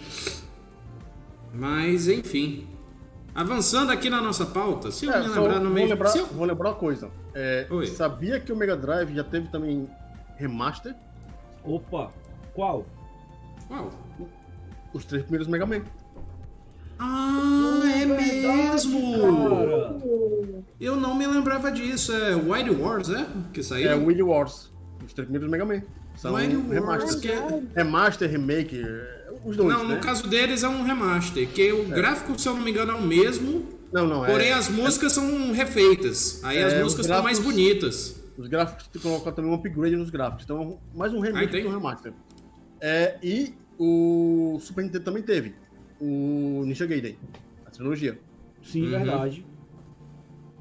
Mas enfim. Avançando aqui na nossa pauta, se eu É, me lembrar no meio. lembrar, eu- vou lembrar uma coisa. É, sabia que o Mega Drive já teve também remaster? Opa, qual? Qual? Os três primeiros Mega Man. Ah, é mesmo! Cara, Eu não me lembrava disso. É Wild Wars, é? Que saiu? É o Willy Wars. Os três primeiros Mega Man. São Wild Wars, remaster. que é... Remaster, remake, é, os dois, Não, né? no caso deles é um remaster, que o gráfico, se eu não me engano, é o mesmo, Não, não, é. porém as músicas são refeitas. Aí as É, músicas os estão mais bonitas. Os gráficos tu coloca também um upgrade nos gráficos. Então, mais um Ah, remake entendi. que um remaster. É, e o Super Nintendo também teve. O Ninja Gaiden. A trilogia. sim, Uhum. verdade.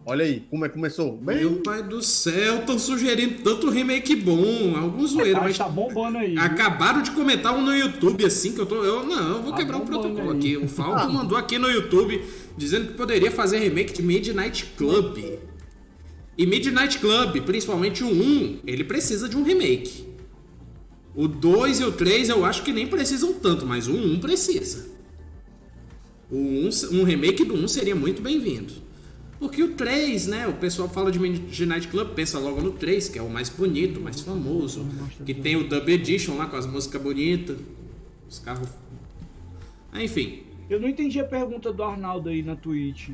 Olha aí, como é que começou? Bem, Meu pai do céu, estão sugerindo tanto remake bom, alguns zoeiros, Mas tá bombando aí. acabaram de comentar um no YouTube assim que eu tô. Eu não, eu vou Tá quebrar o bombando protocolo aí. aqui. O Falco Ah. mandou aqui no YouTube dizendo que poderia fazer remake de Midnight Club. E Midnight Club, principalmente o 1, ele precisa de um remake. O 2 e o 3 eu acho que nem precisam tanto, mas o 1 precisa. O 1, um remake do 1 seria muito bem-vindo. Porque o 3, né? O pessoal fala de Midnight Club, pensa logo no 3, que é o mais bonito, o mais famoso. Que tem o Dub Edition lá com as músicas bonitas. Os carros. Ah, enfim. Eu não entendi a pergunta do Arnaldo aí na Twitch.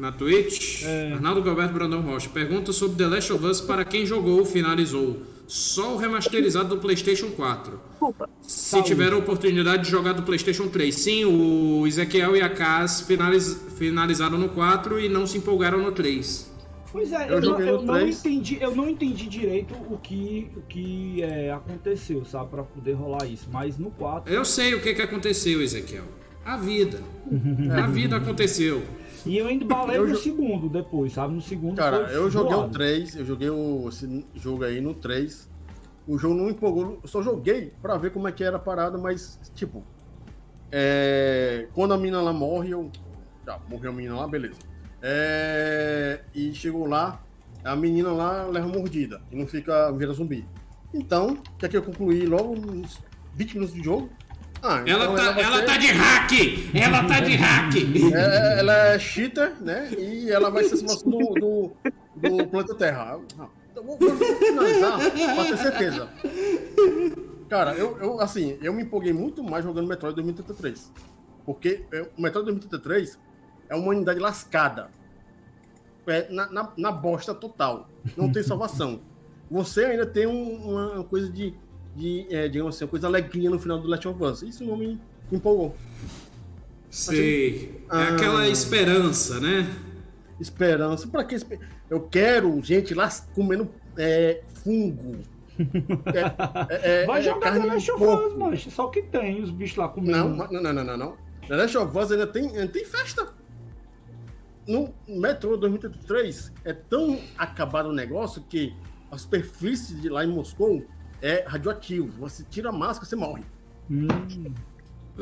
Na Twitch, É. Arnaldo Galberto Brandão Rocha pergunta sobre The Last of Us para quem jogou, finalizou. Só o remasterizado do PlayStation 4. Desculpa. Se Saúde. tiver a oportunidade de jogar do PlayStation 3. Sim, o Ezequiel e a Kaz finaliz- finalizaram no 4 e não se empolgaram no 3. Pois é, Eu eu, não, eu não entendi, eu não entendi direito o que, o que é, aconteceu, sabe, pra poder rolar isso. Mas no 4. Eu sei o que, que aconteceu, Ezequiel. A vida. A vida aconteceu. E eu ainda balei Eu no jo- segundo depois, sabe? No segundo. Cara, foi eu joguei o zoado. 3, eu joguei o, esse jogo aí no 3. O jogo não empolgou, eu só joguei pra ver como é que era a parada, mas, tipo, é, quando a mina lá morre, eu. Tá, morreu a menina lá, beleza. É, e chegou lá, a menina lá leva mordida e não fica vira zumbi. Então, o que é que eu concluí logo nos 20 minutos de jogo? Ah, Ela então tá, vai ela ser- tá de hack! Ela tá de hack! é, ela é cheater, né? E ela vai ser do, do, do planeta Terra. Ah, então finalizar pra ter certeza. Cara, eu, eu, assim, eu me empolguei muito mais jogando Metroid 2033. Porque é, o Metroid 2033 é uma unidade lascada. É, na, na, na bosta total. Não tem salvação. Você ainda tem um- uma coisa de, de é, digamos assim, uma coisa alegrinha no final do Last of Us. Isso não me empolgou. Sei. É Ah. aquela esperança, né? Esperança. Pra que Eu quero gente lá comendo é, fungo. É, é, é, Vai é jogar The Last of. Us, mancha. Só que tem os bichos lá comendo. Não, não, não, não, não, não. The Last of Us ainda tem, ainda tem festa. No Metro 2033 é tão acabado o negócio que a superfície de lá em Moscou é radioativo. Você tira a máscara, você morre. Hum,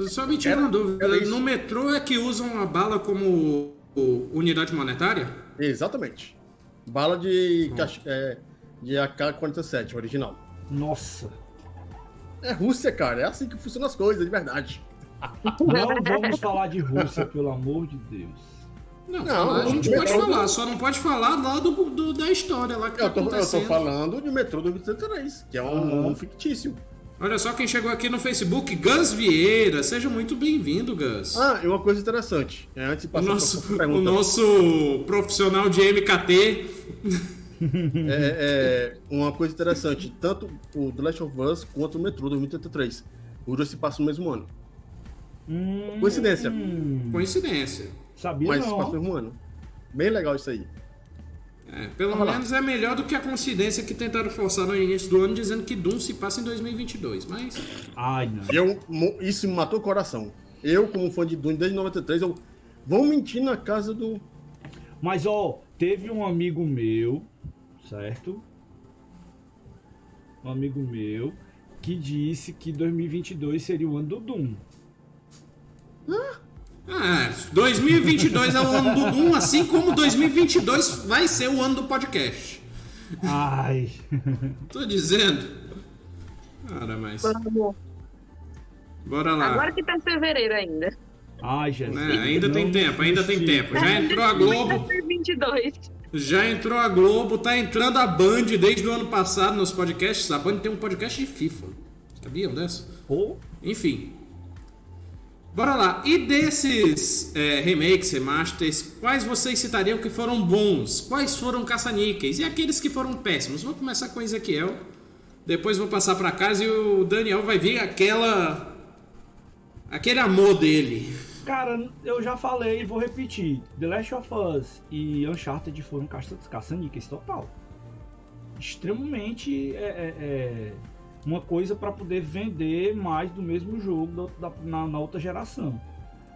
Só me tira uma dúvida. isso. No metrô é que usam a bala como unidade monetária? Exatamente. Bala de, cach- é, de AK-47, original. nossa. É Rússia, cara. É assim que funcionam as coisas, de verdade. Não vamos falar de Rússia, pelo amor de Deus. Não, Não, a gente pode falar, só não pode falar lá do, do- da história lá que tá Eu tô, eu tô falando de Metrô 2033, que é um fictício. Olha só quem chegou aqui no Facebook, Gus Vieira. Seja muito bem-vindo, Gus. Ah, e uma coisa interessante. é, Antes de o, passar nosso, pra o nosso profissional de MKT. é, é, uma coisa interessante. Tanto o The Last of Us quanto o Metrô 2033. Os dois se passam no mesmo ano. Hum, Coincidência. Coincidência. Sabia Mas se passam no não. mesmo ano. Bem legal isso aí. É, pelo Vamos lá. menos é melhor do que a coincidência que tentaram forçar no início do ano dizendo que Doom se passa em 2022. Mas Ai, não. Eu, isso me matou o coração. Eu, como fã de Dune desde 93, eu. Vão mentir na casa do. Mas, ó, teve um amigo meu, certo? Um amigo meu que disse que 2022 seria o ano do Doom. Ah, 2022 é o ano do Doom, assim como 2022 vai ser o ano do podcast. Ai. Tô dizendo. Cara, mas. Vamos. Bora lá. Agora que tá fevereiro ainda. Ai, Jesus. Né, ainda tem tempo, ainda tem tempo. Já entrou a Globo, 2022. já entrou a Globo, tá entrando a Band desde o ano passado nos podcasts. A Band tem um podcast de FIFA. Sabiam dessa? Pô, Enfim. Bora lá. E desses é, remakes, remasters, quais vocês citariam que foram bons? Quais foram caça-níqueis? E aqueles que foram péssimos? Vou começar com o Ezequiel. Depois vou passar pra casa e o Daniel vai vir aquela. aquele amor dele. Cara, eu já falei e vou repetir. The Last of Us e Uncharted foram caça- caça-níqueis total. Extremamente é, é, é, uma coisa para poder vender mais do mesmo jogo da- da- na, na outra geração.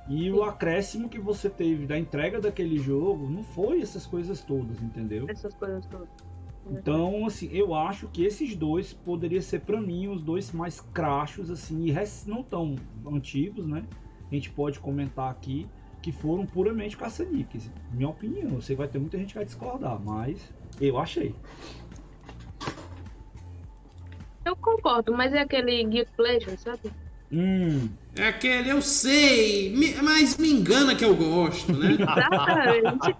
E o acréscimo que você teve da entrega daquele jogo não foi essas coisas todas, entendeu? Essas coisas todas. Então, assim, eu acho que esses dois poderiam ser pra mim os dois mais crachos, assim, e não tão antigos, né? A gente pode comentar aqui que foram puramente caça-níqueis. Minha opinião, que vai ter muita gente que vai discordar, mas eu achei. Eu concordo, mas é aquele Guilty Pleasure, sabe? Hum. É aquele, eu sei, me- mas me engana que eu gosto, né? Exatamente.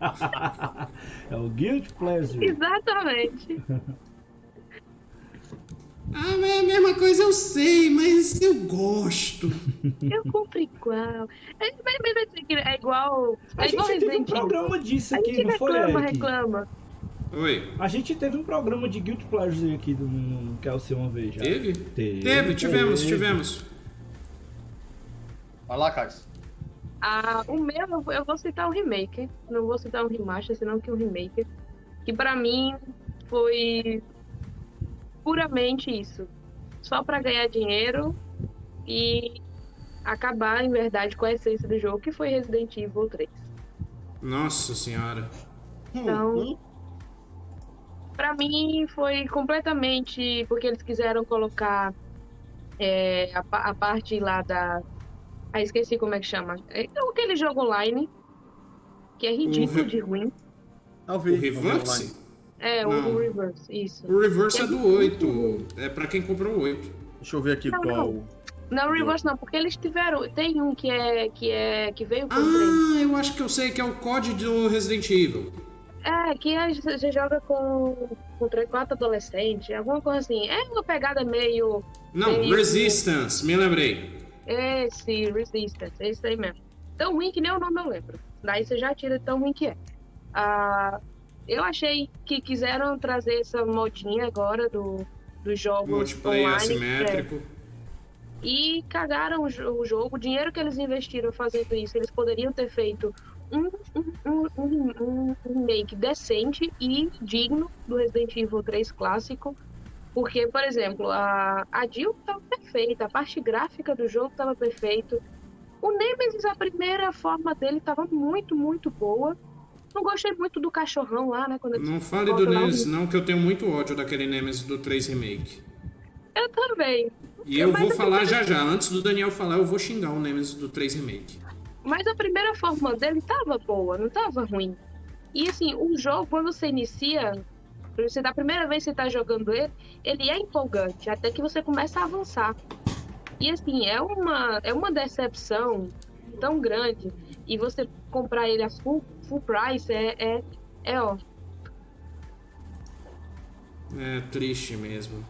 é o Guild Pleasure. Exatamente. ah, mas é a mesma coisa, eu sei, mas eu gosto. Eu compro igual. É, mas, mas, mas, é igual. A É igual gente teve um programa disso A aqui, gente não foi, reclama, Eric? reclama. Oi, A gente teve um programa de Guild Pleasure aqui no, no Kelsey uma vez já. teve? Teve, Teve, tivemos, teve. tivemos. Vai lá, Caio. Ah, o meu, eu vou- citar um remake. Não vou citar um remaster, senão que um remake. Que pra mim foi puramente isso. Só pra ganhar dinheiro e acabar, em verdade, com a essência do jogo, que foi Resident Evil 3. Nossa senhora. Então- Hum, Pra mim foi completamente porque eles quiseram colocar é, a, a parte lá da. Ah, esqueci como é que chama. É aquele jogo online, que é ridículo Uhum. de ruim. Eu O vi. Reverse? É, Não. o Reverse, isso. O Reverse é do É 8. É pra quem comprou o 8. Deixa eu ver aqui Não, qual. Não, o Reverse não, porque eles tiveram. Tem um que é. que é. que veio com o 3. Ah, eu acho que eu sei que é o COD do Resident Evil. É, que é- você joga com, com três, quatro adolescentes, alguma coisa assim. É uma pegada meio. Não, Meio- Resistance, me lembrei. Esse Resistance, é isso aí mesmo. Tão ruim que nem o nome eu lembro. Daí você já tira tão ruim que é. Ah, eu achei que quiseram trazer essa modinha agora do, dos jogos Multiplayer online. assimétrico. é, e cagaram o jogo. O dinheiro que eles investiram fazendo isso, eles poderiam ter feito um, um, um, um, remake decente e digno do Resident Evil 3 clássico. Porque, por exemplo, a, a Jill estava perfeita, a parte gráfica do jogo estava perfeito. O Nemesis, a primeira forma dele estava muito, muito boa. Não gostei muito do cachorrão lá, né? Quando Não fale do Nemesis, não, que eu tenho muito ódio daquele Nemesis do 3 Remake. Eu também. E eu Mas vou falar já já. Antes do Daniel falar, eu vou xingar o Nemesis do 3 Remake. Mas a primeira forma dele tava boa, não tava ruim. E assim, o jogo, quando você inicia, você da primeira vez que você tá jogando ele, ele é empolgante, até que você começa a avançar. E assim, é uma, é uma decepção tão grande. E você comprar ele a full, full price é, é, é ó. É triste mesmo.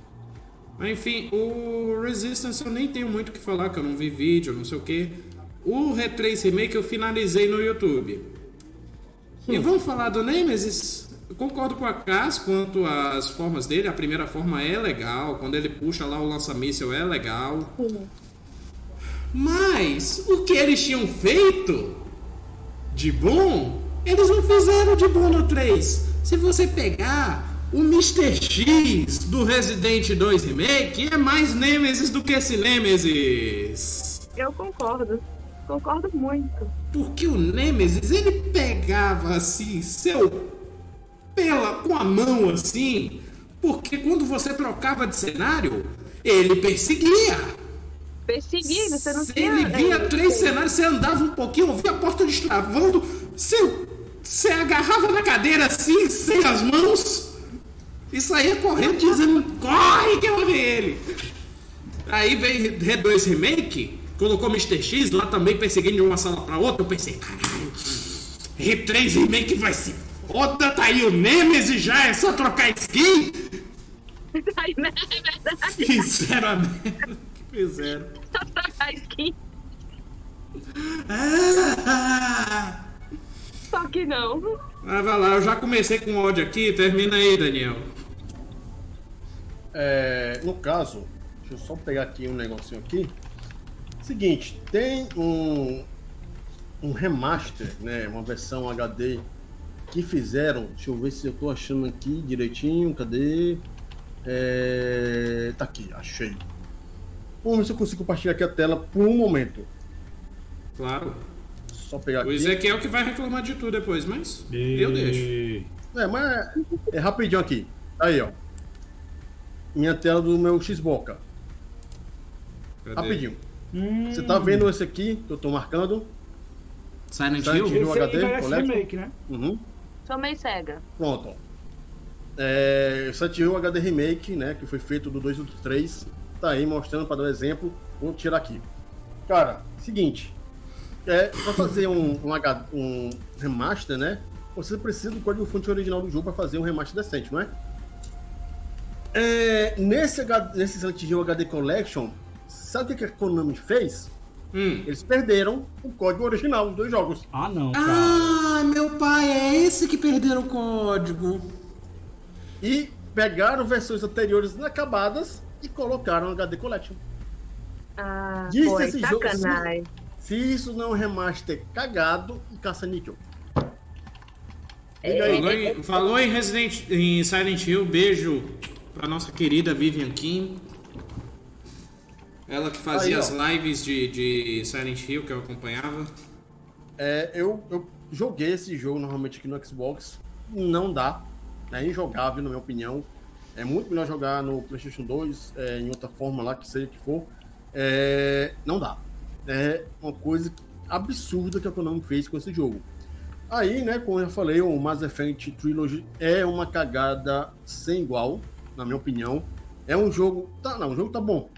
Mas enfim, o Resistance eu nem tenho muito o que falar, que eu não vi vídeo, não sei o que. O Re3 Remake eu finalizei no YouTube. E vamos falar do Nemesis? Eu concordo com a Cass quanto às formas dele. A primeira forma é legal, quando ele puxa lá o lança-míssel é legal. Mas o que eles tinham feito de bom, eles não fizeram de bom no 3. Se você pegar o Mr. X do Resident 2 Remake, é mais Nemesis do que esse Nemesis. Eu concordo. Concordo muito. Porque o Nemesis, ele pegava assim, seu pela com a mão assim, porque quando você trocava de cenário, ele perseguia. Perseguir, você não Se tinha. ele via é, três sei. cenários, você andava um pouquinho, ouvia a porta destravando, você, você agarrava na cadeira assim, sem as mãos, e saía correndo dizendo, corre que eu ver ele. Aí veio R2 Remake, colocou Mr. X lá também perseguindo de uma sala pra outra, eu pensei, caralho, R3 Remake vai ser foda, tá aí o Nemesis já, é só trocar skin. Ai, né? É verdade. Fizeram a merda que fizeram. Só trocar skin. Ah! Só que não. Ah, vai lá, eu já comecei com ódio aqui, termina aí, Daniel. É, no caso, deixa eu só pegar aqui um negocinho aqui. Seguinte, tem um, um remaster, né? Uma versão HD que fizeram. Deixa eu ver se eu tô achando aqui direitinho. Cadê? É, tá aqui, achei. Vamos ver se eu consigo compartilhar aqui a tela por um momento. Claro. Só pegar O. Ezequiel que vai reclamar de tudo depois, mas eu deixo. E... É, mas é, rapidinho aqui. Aí, ó. Minha tela do meu Xbox. Cadê? Rapidinho. Hum, Você tá vendo esse aqui que eu tô marcando? Silent Silent Hill? Hill. esse aí HD, Collection? remake, né? Uhum. Sou meio cega. Pronto, ó. É, Silent Hill HD Remake, né? Que foi feito do 2 e do 3. Tá aí mostrando para dar um exemplo. Vou tirar aqui. Cara, seguinte. É, pra fazer um, um, H- um remaster, né? Você precisa do código-fonte original do jogo para fazer um remaster decente, não é? É, nesse, nesse Silent Hill HD Collection, sabe o que a Konami fez? Hum. Eles perderam o código original dos dois jogos. Ah, não, cara. Ah, meu pai, é esse que perderam o código. E pegaram versões anteriores inacabadas e colocaram no HD Collection. Ah, Disse foi esse jogo, sacanagem. Se isso não é um remaster cagado e caça-níquel. É. Falou em, falou em Resident em Silent Hill, beijo pra nossa querida Vivian Kim. Ela que fazia Aí, as lives de, de Silent Hill que eu acompanhava. É, eu, eu joguei esse jogo normalmente aqui no Xbox. Não dá. É injogável, na minha opinião. É muito melhor jogar no PlayStation 2, é, em outra forma lá, que seja que for. É, não dá. É uma coisa absurda que a Konami fez com esse jogo. Aí, né, como eu já falei, o Mass Effect Trilogy é uma cagada sem igual, na minha opinião. É um jogo. Tá, não, o jogo tá bom.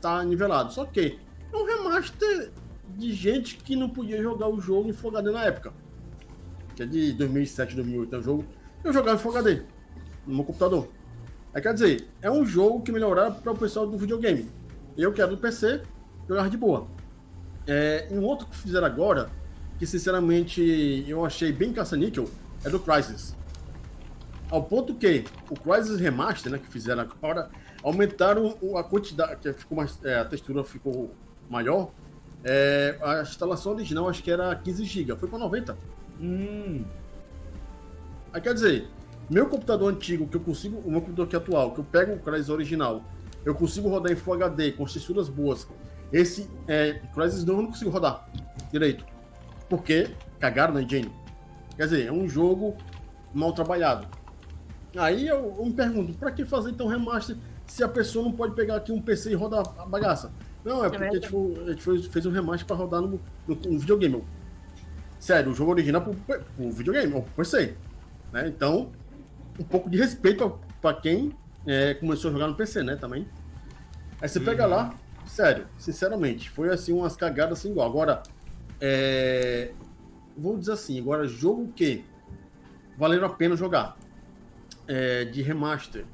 Tá nivelado. Só que é um remaster de gente que não podia jogar o jogo em Full HD na época. Que é de 2007, 2008, é um jogo. Eu jogava em Full HD no meu computador. Aí quer dizer, é um jogo que melhoraram para o pessoal do videogame. Eu que era do PC, jogava de boa. É, um outro que fizeram agora, que sinceramente eu achei bem caça-níquel, é do Crysis. Ao ponto que o Crysis Remaster, né, que fizeram agora, aumentaram a quantidade, que ficou mais, é, a textura ficou maior. É, a instalação original acho que era 15 GB, foi para 90. Hum, Aí quer dizer, meu computador antigo, que eu consigo, o meu computador aqui atual, que eu pego o Crysis original, eu consigo rodar em Full HD com texturas boas. Esse é, Crysis não, eu não consigo rodar direito. Porque cagaram na engine. Quer dizer, é um jogo mal trabalhado. Aí eu, eu me pergunto, pra que fazer então remaster se a pessoa não pode pegar aqui um PC e rodar a bagaça? Não, é porque verdade. tipo, a gente fez, fez um remaster pra rodar no, no, no videogame. Sério, o jogo original pro, pro videogame, ou pro PC. Né? Então, um pouco de respeito pra quem é, começou a jogar no PC, né, também. Aí você pega lá, sério, sinceramente, foi assim umas cagadas assim igual. Agora, é, vou dizer assim, agora jogo que valeram a pena jogar é, de remaster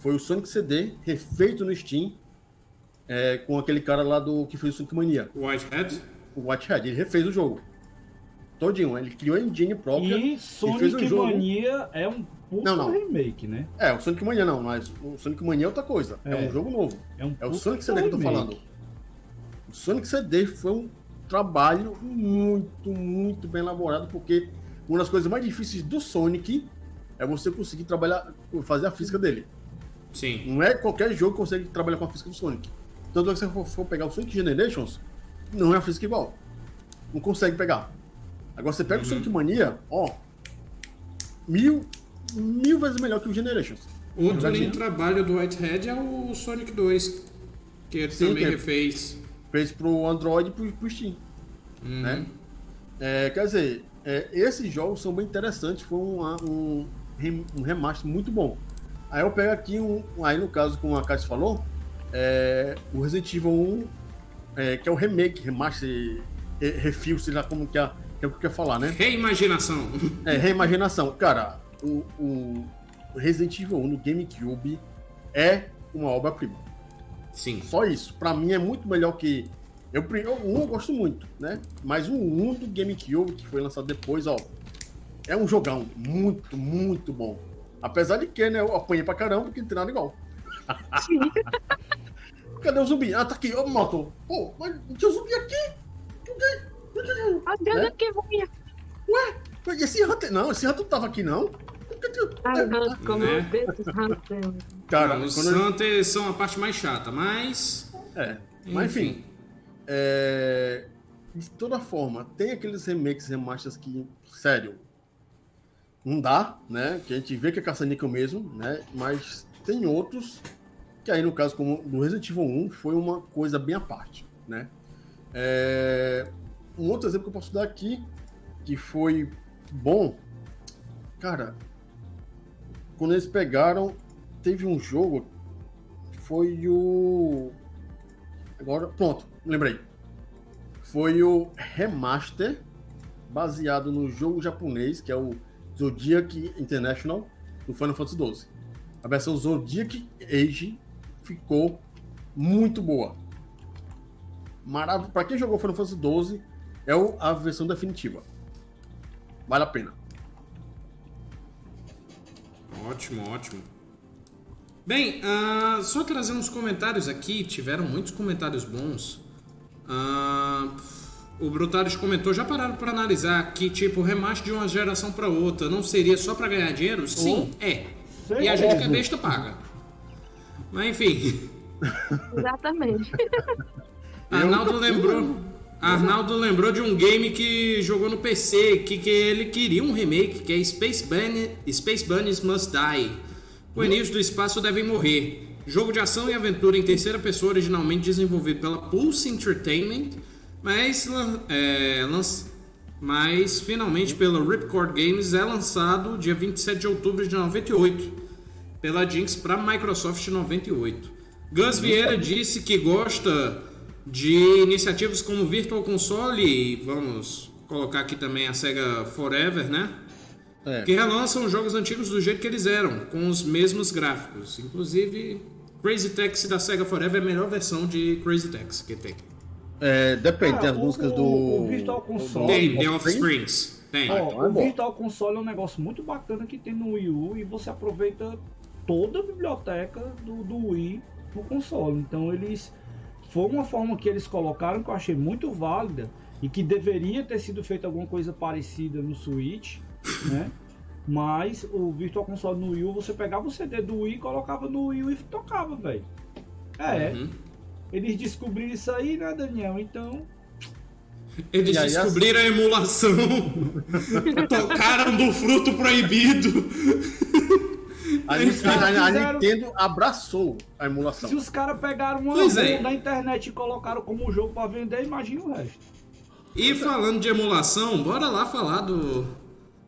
foi o Sonic CD refeito no Steam é, com aquele cara lá do que fez o Sonic Mania, Whitehead? o Whitehead, ele refez o jogo. Todinho, ele criou a engine própria. e fez Sonic jogo- Mania é um puta Não, não. remake, né? É, o Sonic Mania não, mas o Sonic Mania é outra coisa. É, É. um jogo novo. É, um É o Sonic CD que eu tô remake. falando. O Sonic CD foi um trabalho muito, muito bem elaborado, porque uma das coisas mais difíceis do Sonic é você conseguir trabalhar, fazer a física dele. Sim. Não é qualquer jogo que consegue trabalhar com a física do Sonic. Tanto é que se você for, pegar o Sonic Generations, não é a física igual. Não consegue pegar. Agora você pega o Sonic Mania, ó, mil, mil vezes melhor que o Generations. Outro lindo trabalho do Whitehead é o Sonic 2, que ele Sim, também que refez. Fez pro Android e pro, pro Steam. Uhum. né? É, quer dizer, é, esses jogos são bem interessantes, foi um, um, um remaster muito bom. Aí eu pego aqui um, aí no caso, como a Cássio falou, é, o Resident Evil 1, é, que é o remake, remaster, re- refil, sei lá como que é, que é o que eu quer falar, né? Reimaginação. É, reimaginação. Cara, o, o Resident Evil 1 no GameCube é uma obra-prima. Sim. Só isso. Pra mim é muito melhor que. Eu, o 1 eu gosto muito, né? Mas o 1 do GameCube, que foi lançado depois, ó. É um jogão muito, muito bom. Apesar de que, né? Eu apanhei pra caramba, porque não tem nada igual. Cadê o zumbi? Ah, tá aqui, ó, moto. Pô, mas não tinha zumbi aqui? Até Né? que ruim. Ué, esse rato. Não, esse rato não tava aqui, não. Ah, como Né? desses ratos. Cara, Não, os Hunters são a parte mais chata, mas. É, mas enfim. É, de toda forma, tem aqueles remakes, remasters que, sério, não dá, né? Que a gente vê que é caça-níquel mesmo, né? Mas tem outros que aí, no caso, como do Resident Evil 1, foi uma coisa bem à parte, né? É, um outro exemplo que eu posso dar aqui, que foi bom, cara, quando eles pegaram, teve um jogo, foi o Agora, pronto, lembrei. foi o remaster baseado no jogo japonês, que é o Zodiac International, do Final Fantasy XII. A versão Zodiac Age ficou muito boa. Maravilha. Para quem jogou Final Fantasy XII, é a versão definitiva. Vale a pena. Ótimo, ótimo. Bem, uh, só trazendo uns comentários aqui, tiveram muitos comentários bons. Uh, o Brutaris comentou, já pararam para analisar que, tipo, remaster de uma geração para outra não seria só para ganhar dinheiro? Sim, oh. é. Sei e a gente que é besta paga. Mas enfim. Exatamente. Arnaldo lembrou. Arnaldo lembrou de um game que jogou no PC, que, que ele queria um remake, que é Space, Bunny, Space Bunnies Must Die. Coelhinhos do espaço devem morrer. Jogo de ação e aventura em terceira pessoa, originalmente desenvolvido pela Pulse Entertainment, mas, é, mas finalmente pela Ripcord Games, é lançado dia 27 de outubro de 98, pela Jinx para Microsoft 98. Gus Vieira disse que gosta de iniciativas como Virtual Console e vamos colocar aqui também a Sega Forever, né? É. Que relançam jogos antigos do jeito que eles eram, com os mesmos gráficos. Inclusive, Crazy Taxi da Sega Forever é a melhor versão de Crazy Taxi que tem. É, depende, tem as músicas do. O Virtual Console. Tem, The Offsprings. Tem. Ó, o Virtual Console é um negócio muito bacana que tem no Wii U e você aproveita toda a biblioteca do, do Wii no console. Então eles foi uma forma que eles colocaram que eu achei muito válida e que deveria ter sido feita alguma coisa parecida no Switch, né? Mas o Virtual Console no Wii U, você pegava o CD do Wii, colocava no Wii U e tocava, velho. É. Uhum. Eles descobriram isso aí, né, Daniel? Então. Eles aí, descobriram a emulação. Tocaram do fruto proibido. A, a, a, Nintendo abraçou a emulação. Se os caras pegaram uma pois é. da internet e colocaram como jogo para vender, imagina o resto. E falando de emulação, bora lá falar do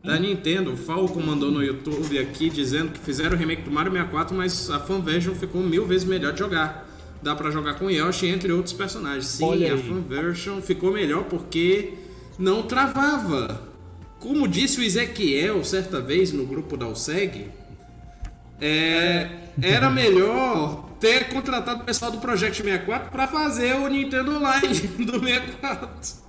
da Nintendo. O Falco mandou no YouTube aqui dizendo que fizeram o remake do Mario 64, mas a fanversion ficou mil vezes melhor de jogar. Dá para jogar com Yoshi entre outros personagens. Sim, a fanversion ficou melhor porque não travava. Como disse o Ezequiel certa vez no grupo da USEG, é, era melhor ter contratado o pessoal do Project 64 para fazer o Nintendo Online do 64.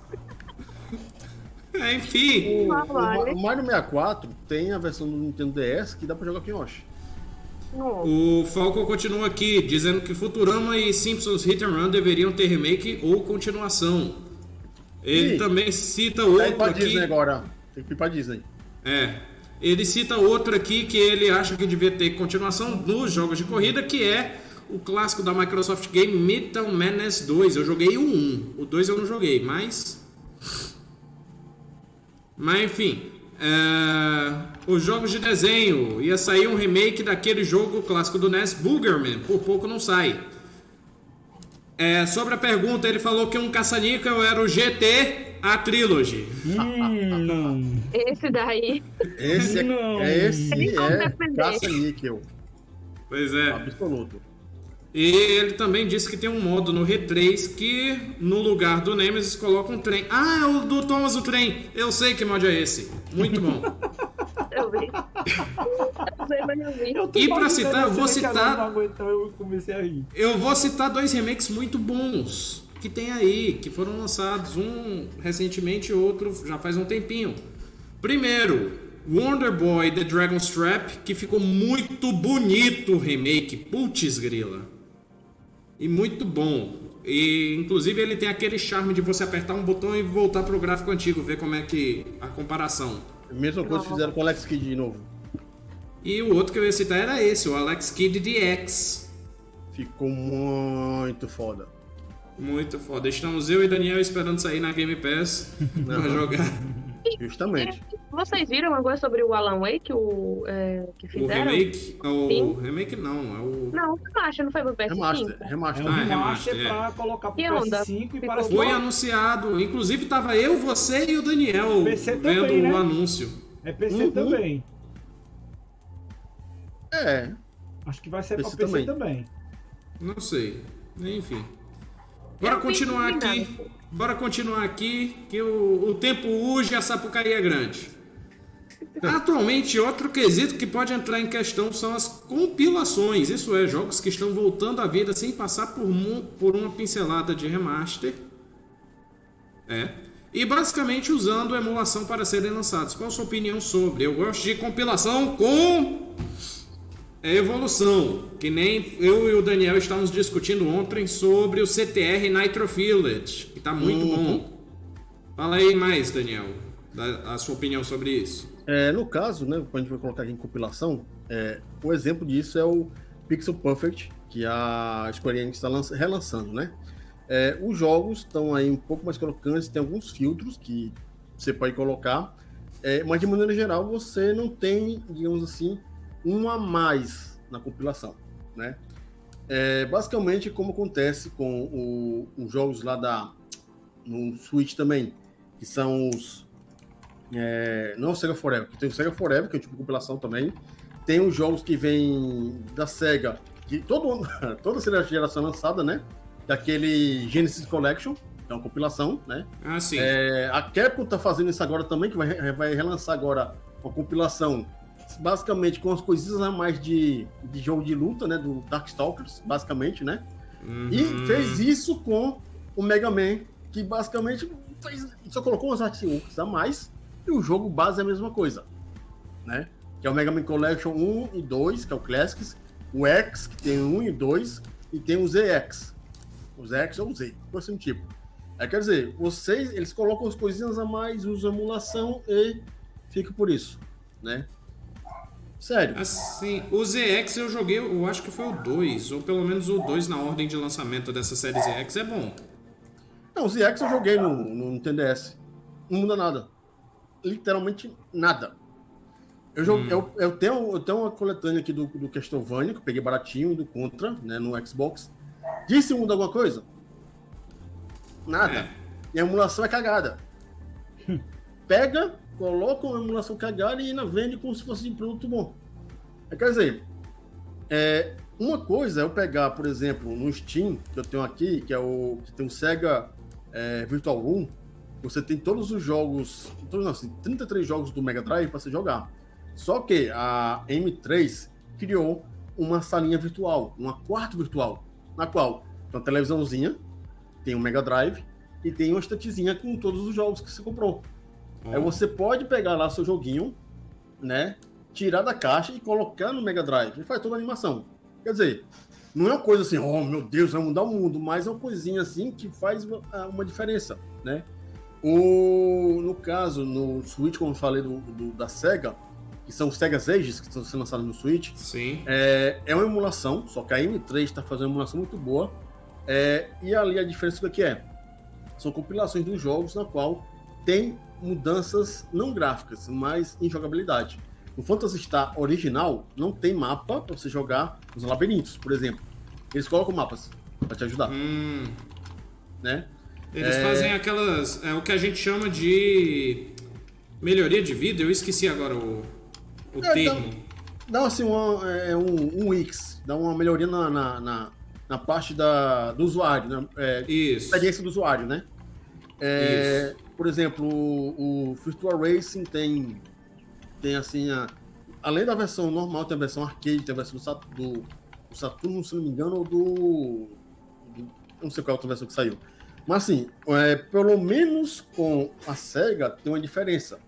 É, enfim. O, o, Mario 64 tem a versão do Nintendo DS que dá para jogar com Yoshi. O Falco continua aqui, dizendo que Futurama e Simpsons Hit and Run deveriam ter remake ou continuação. Ele também cita outro aqui... Disney agora. Tem que ir pra Disney. É. Ele cita outro aqui que ele acha que devia ter continuação nos jogos de corrida, que é o clássico da Microsoft Game Metal Madness 2. Eu joguei o 1, o 2 eu não joguei, mas. Mas enfim. É... Os jogos de desenho. Ia sair um remake daquele jogo clássico do NES, Boogerman. Por pouco não sai. É, sobre a pergunta, ele falou que um caça-níquel era o GT a Trilogy. Hum, não. Esse daí. Esse é, não. é esse é caça-níquel. Pois é. Absoluto. E ele também disse que tem um modo no R3 que no lugar do Nemesis coloca um trem. Ah, é o do Thomas o trem. Eu sei que mod é esse. Muito bom. eu vi. Eu vi. e pra citar, eu vou citar. Eu comecei a rir. Eu vou citar dois remakes muito bons que tem aí, que foram lançados. Um recentemente e outro já faz um tempinho. Primeiro, Wonder Boy The Dragon's Trap, que ficou muito bonito o remake. Putz, grila. E muito bom. E inclusive ele tem aquele charme de você apertar um botão e voltar pro gráfico antigo, ver como é que a comparação. Mesma coisa que fizeram com o Alex Kidd de novo. E o outro que eu ia citar era esse, o Alex Kidd DX. Ficou muito foda. Muito foda. Estamos eu e Daniel esperando sair na Game Pass pra jogar. Justamente. Vocês viram alguma sobre o Alan Wake, o, é, que fizeram? O remake? O remake não, é o... Não, remaster, não foi pro PS5? Remaster, remaster. É um ah, remaster, é. pra colocar pro PS5 e parece Foi anunciado, inclusive tava eu, você e o Daniel PC vendo também, né? o anúncio. É PC uhum. também. É. Acho que vai ser PC pra PC também. também. Não sei, enfim. Bora continuar aqui. Bora continuar aqui, que o, o tempo urge a Sapucaí é grande. Atualmente, outro quesito que pode entrar em questão são as compilações, isso é, jogos que estão voltando à vida sem passar por, por uma pincelada de remaster. É. E basicamente usando emulação para serem lançados. Qual a sua opinião sobre? Eu gosto de compilação com evolução, que nem eu e o Daniel estávamos discutindo ontem sobre o CTR Nitro Village, que está muito uhum. bom. Fala aí mais, Daniel, a sua opinião sobre isso. É, no caso, né, quando a gente vai colocar aqui em compilação, é, um exemplo disso é o Pixel Perfect, que a Square Enix está relançando, né? É, os jogos estão aí um pouco mais crocantes, tem alguns filtros que você pode colocar, é, mas de maneira geral você não tem, digamos assim, um a mais na compilação, né? É, basicamente, como acontece com os jogos lá da no Switch também, que são os é, não o Sega Forever, que tem o Sega Forever, que é um tipo de compilação também. Tem os jogos que vêm da Sega, que todo, toda geração é lançada, né? Daquele Genesis Collection, que é uma compilação, né? Ah, sim. É, a Capcom tá fazendo isso agora também, que vai, vai relançar agora uma compilação basicamente com as coisinhas a mais de, de jogo de luta, né? Do Darkstalkers, basicamente, né? Uhum. E fez isso com o Mega Man, que basicamente fez, só colocou umas artes a mais e o jogo base é a mesma coisa, né? Que é o Mega Man Collection 1 e 2, que é o Classics, o X, que tem 1 e 2, e tem o ZX. O ZX ou o Z, por assim tipo. É, quer dizer, vocês, eles colocam as coisinhas a mais, usam emulação e fica por isso, né? Sério. Assim, o ZX eu joguei, eu acho que foi o 2, ou pelo menos o 2 na ordem de lançamento dessa série ZX é bom. Não, o ZX eu joguei no, no Nintendo DS. Não muda nada literalmente nada. Eu, jogo, hum. eu, eu, tenho, eu tenho uma coletânea aqui do, do Castlevania, que eu peguei baratinho, do Contra, né, no Xbox. Disse muda alguma coisa? Nada. É. E a emulação é cagada. Pega, coloca uma emulação cagada e ainda vende como se fosse um produto bom. É, quer dizer, é, uma coisa é eu pegar, por exemplo, no Steam, que eu tenho aqui, que é o que tem o Sega é, Virtual Room, você tem todos os jogos, todos, não, assim, 33 jogos do Mega Drive para você jogar. Só que a M3 criou uma salinha virtual, uma quarto virtual, na qual tem uma televisãozinha, tem um Mega Drive e tem uma estantezinha com todos os jogos que você comprou. Aí você pode pegar lá seu joguinho, né? Tirar da caixa e colocar no Mega Drive. E faz toda a animação. Quer dizer, não é uma coisa assim, oh meu Deus, vai mudar o mundo, mas é uma coisinha assim que faz uma, uma diferença, né? O, no caso, no Switch, como eu falei do, do, da SEGA, que são os Sega Ages que estão sendo lançados no Switch, Sim. É, é uma emulação, só que a M3 está fazendo uma emulação muito boa. É, e ali a diferença do que é? São compilações dos jogos na qual tem mudanças não gráficas, mas em jogabilidade. No Phantasy Star original, não tem mapa para você jogar os labirintos, por exemplo. Eles colocam mapas para te ajudar. Hum. Né? Eles é... fazem aquelas. É o que a gente chama de melhoria de vida. Eu esqueci agora o, o é, termo. Dá, dá assim uma, é, um, um X, dá uma melhoria na, na, na, na parte da, do usuário, né? É, Isso. Experiência do usuário, né? É, Isso. Por exemplo, o, o Virtual Racing tem, tem assim, a, além da versão normal, tem a versão arcade, tem a versão do, do Saturno, se não me engano, ou do, do não sei qual é a outra versão que saiu. Mas assim, é, pelo menos com a SEGA tem uma diferença.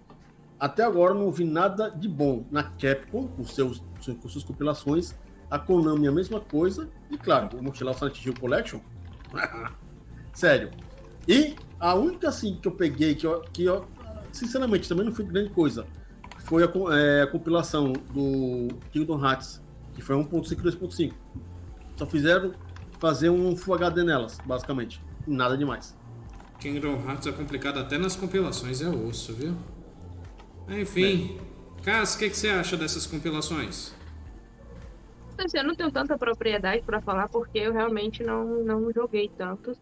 Até agora não vi nada de bom na Capcom, com, seus, com suas compilações. A Konami a mesma coisa. E claro, vou mostrar o Silent Hill Collection. Sério. E a única assim que eu peguei, que eu, que eu sinceramente também não foi grande coisa, foi a, é, a compilação do Kingdom Hearts, que foi 1.5 e 2.5. Só fizeram fazer um Full HD nelas, basicamente nada demais. Kingdom Hearts é complicado até nas compilações, é osso, viu? Enfim, é. Cass, o que, que, você acha dessas compilações? Eu não tenho tanta propriedade para falar porque eu realmente não, não joguei tantos.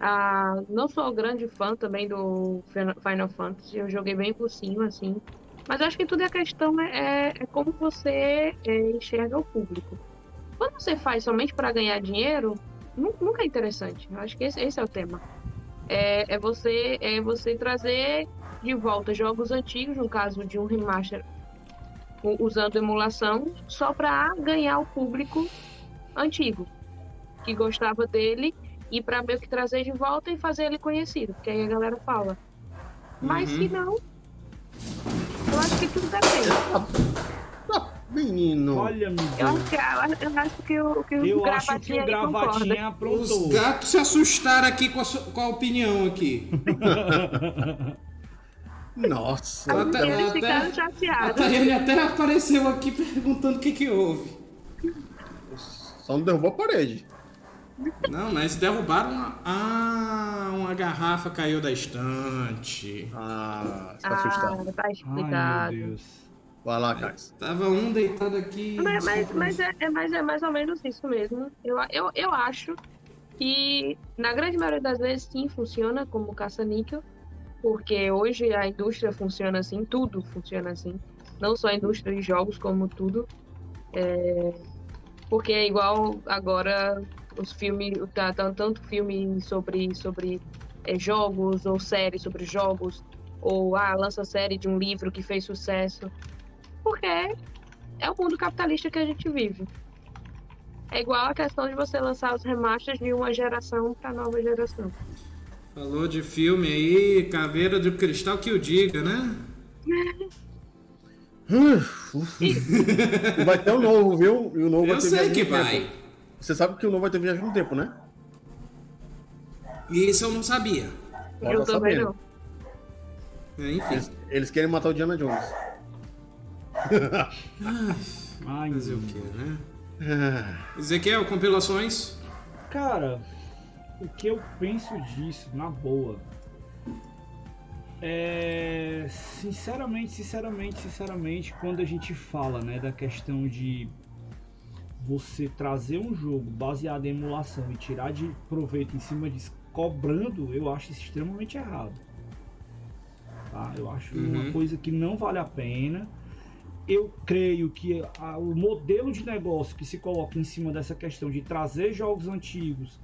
Ah, não sou grande fã também do Final Fantasy, eu joguei bem por cima, assim. Mas acho que tudo é questão é, é, é como você é, enxerga o público. Quando você faz somente para ganhar dinheiro, nu- nunca é interessante. Eu acho que esse, esse é o tema. É, é você é você trazer de volta jogos antigos, no caso de um remaster usando emulação, só para ganhar o público antigo que gostava dele e para meio que trazer de volta e fazer ele conhecido, porque aí a galera fala. Mas Uhum. se não, eu acho que tudo depende. Ah, menino. Olha, Eu amigo. acho que, eu acho que o, que o Eu acho que o aí concorda. gravatinha Os aprontou. gatos se assustaram aqui com a, com a opinião aqui. Nossa. Tá- E eles ela ficaram até- A chateados. Tayane até apareceu aqui perguntando o que que houve. Só não derrubou a parede. Não, mas derrubaram uma... Ah, uma garrafa caiu da estante. Ah, tá Ah, assustado. tá Ai, explicado. meu Deus. Vai lá, Cax. Tava um deitado aqui. Mas, mas, mas é, é mais, é mais ou menos isso mesmo. Eu, eu, eu acho que, na grande maioria das vezes, sim, funciona como caça-níquel, porque hoje a indústria funciona assim, tudo funciona assim. Não só a indústria de jogos, como tudo. É, porque é igual agora os filmes, tá, tá tanto filme sobre, sobre é, jogos, ou série sobre jogos, ou ah, lança série de um livro que fez sucesso. Porque é o mundo capitalista que a gente vive. É igual a questão de você lançar os remasters de uma geração para nova geração. Falou de filme aí, Caveira do Cristal que o diga, né? Vai ter um novo, viu? E o novo Eu vai ter sei que vai. tempo. Você sabe que o novo vai ter viagem no tempo, né? Isso eu não sabia. Eu tá também sabendo. não. É, Enfim, Eles, eles querem matar o Diana Jones. Ai, fazer o quê, né? Ezequiel, compilações? Cara, o que eu penso disso, na boa, é. Sinceramente, sinceramente, sinceramente, quando a gente fala, né, da questão de você trazer um jogo baseado em emulação e tirar de proveito em cima disso, cobrando, eu acho isso extremamente errado. Tá? Eu acho uma Uhum. coisa que não vale a pena. Eu creio que a- o modelo de negócio que se coloca em cima dessa questão de trazer jogos antigos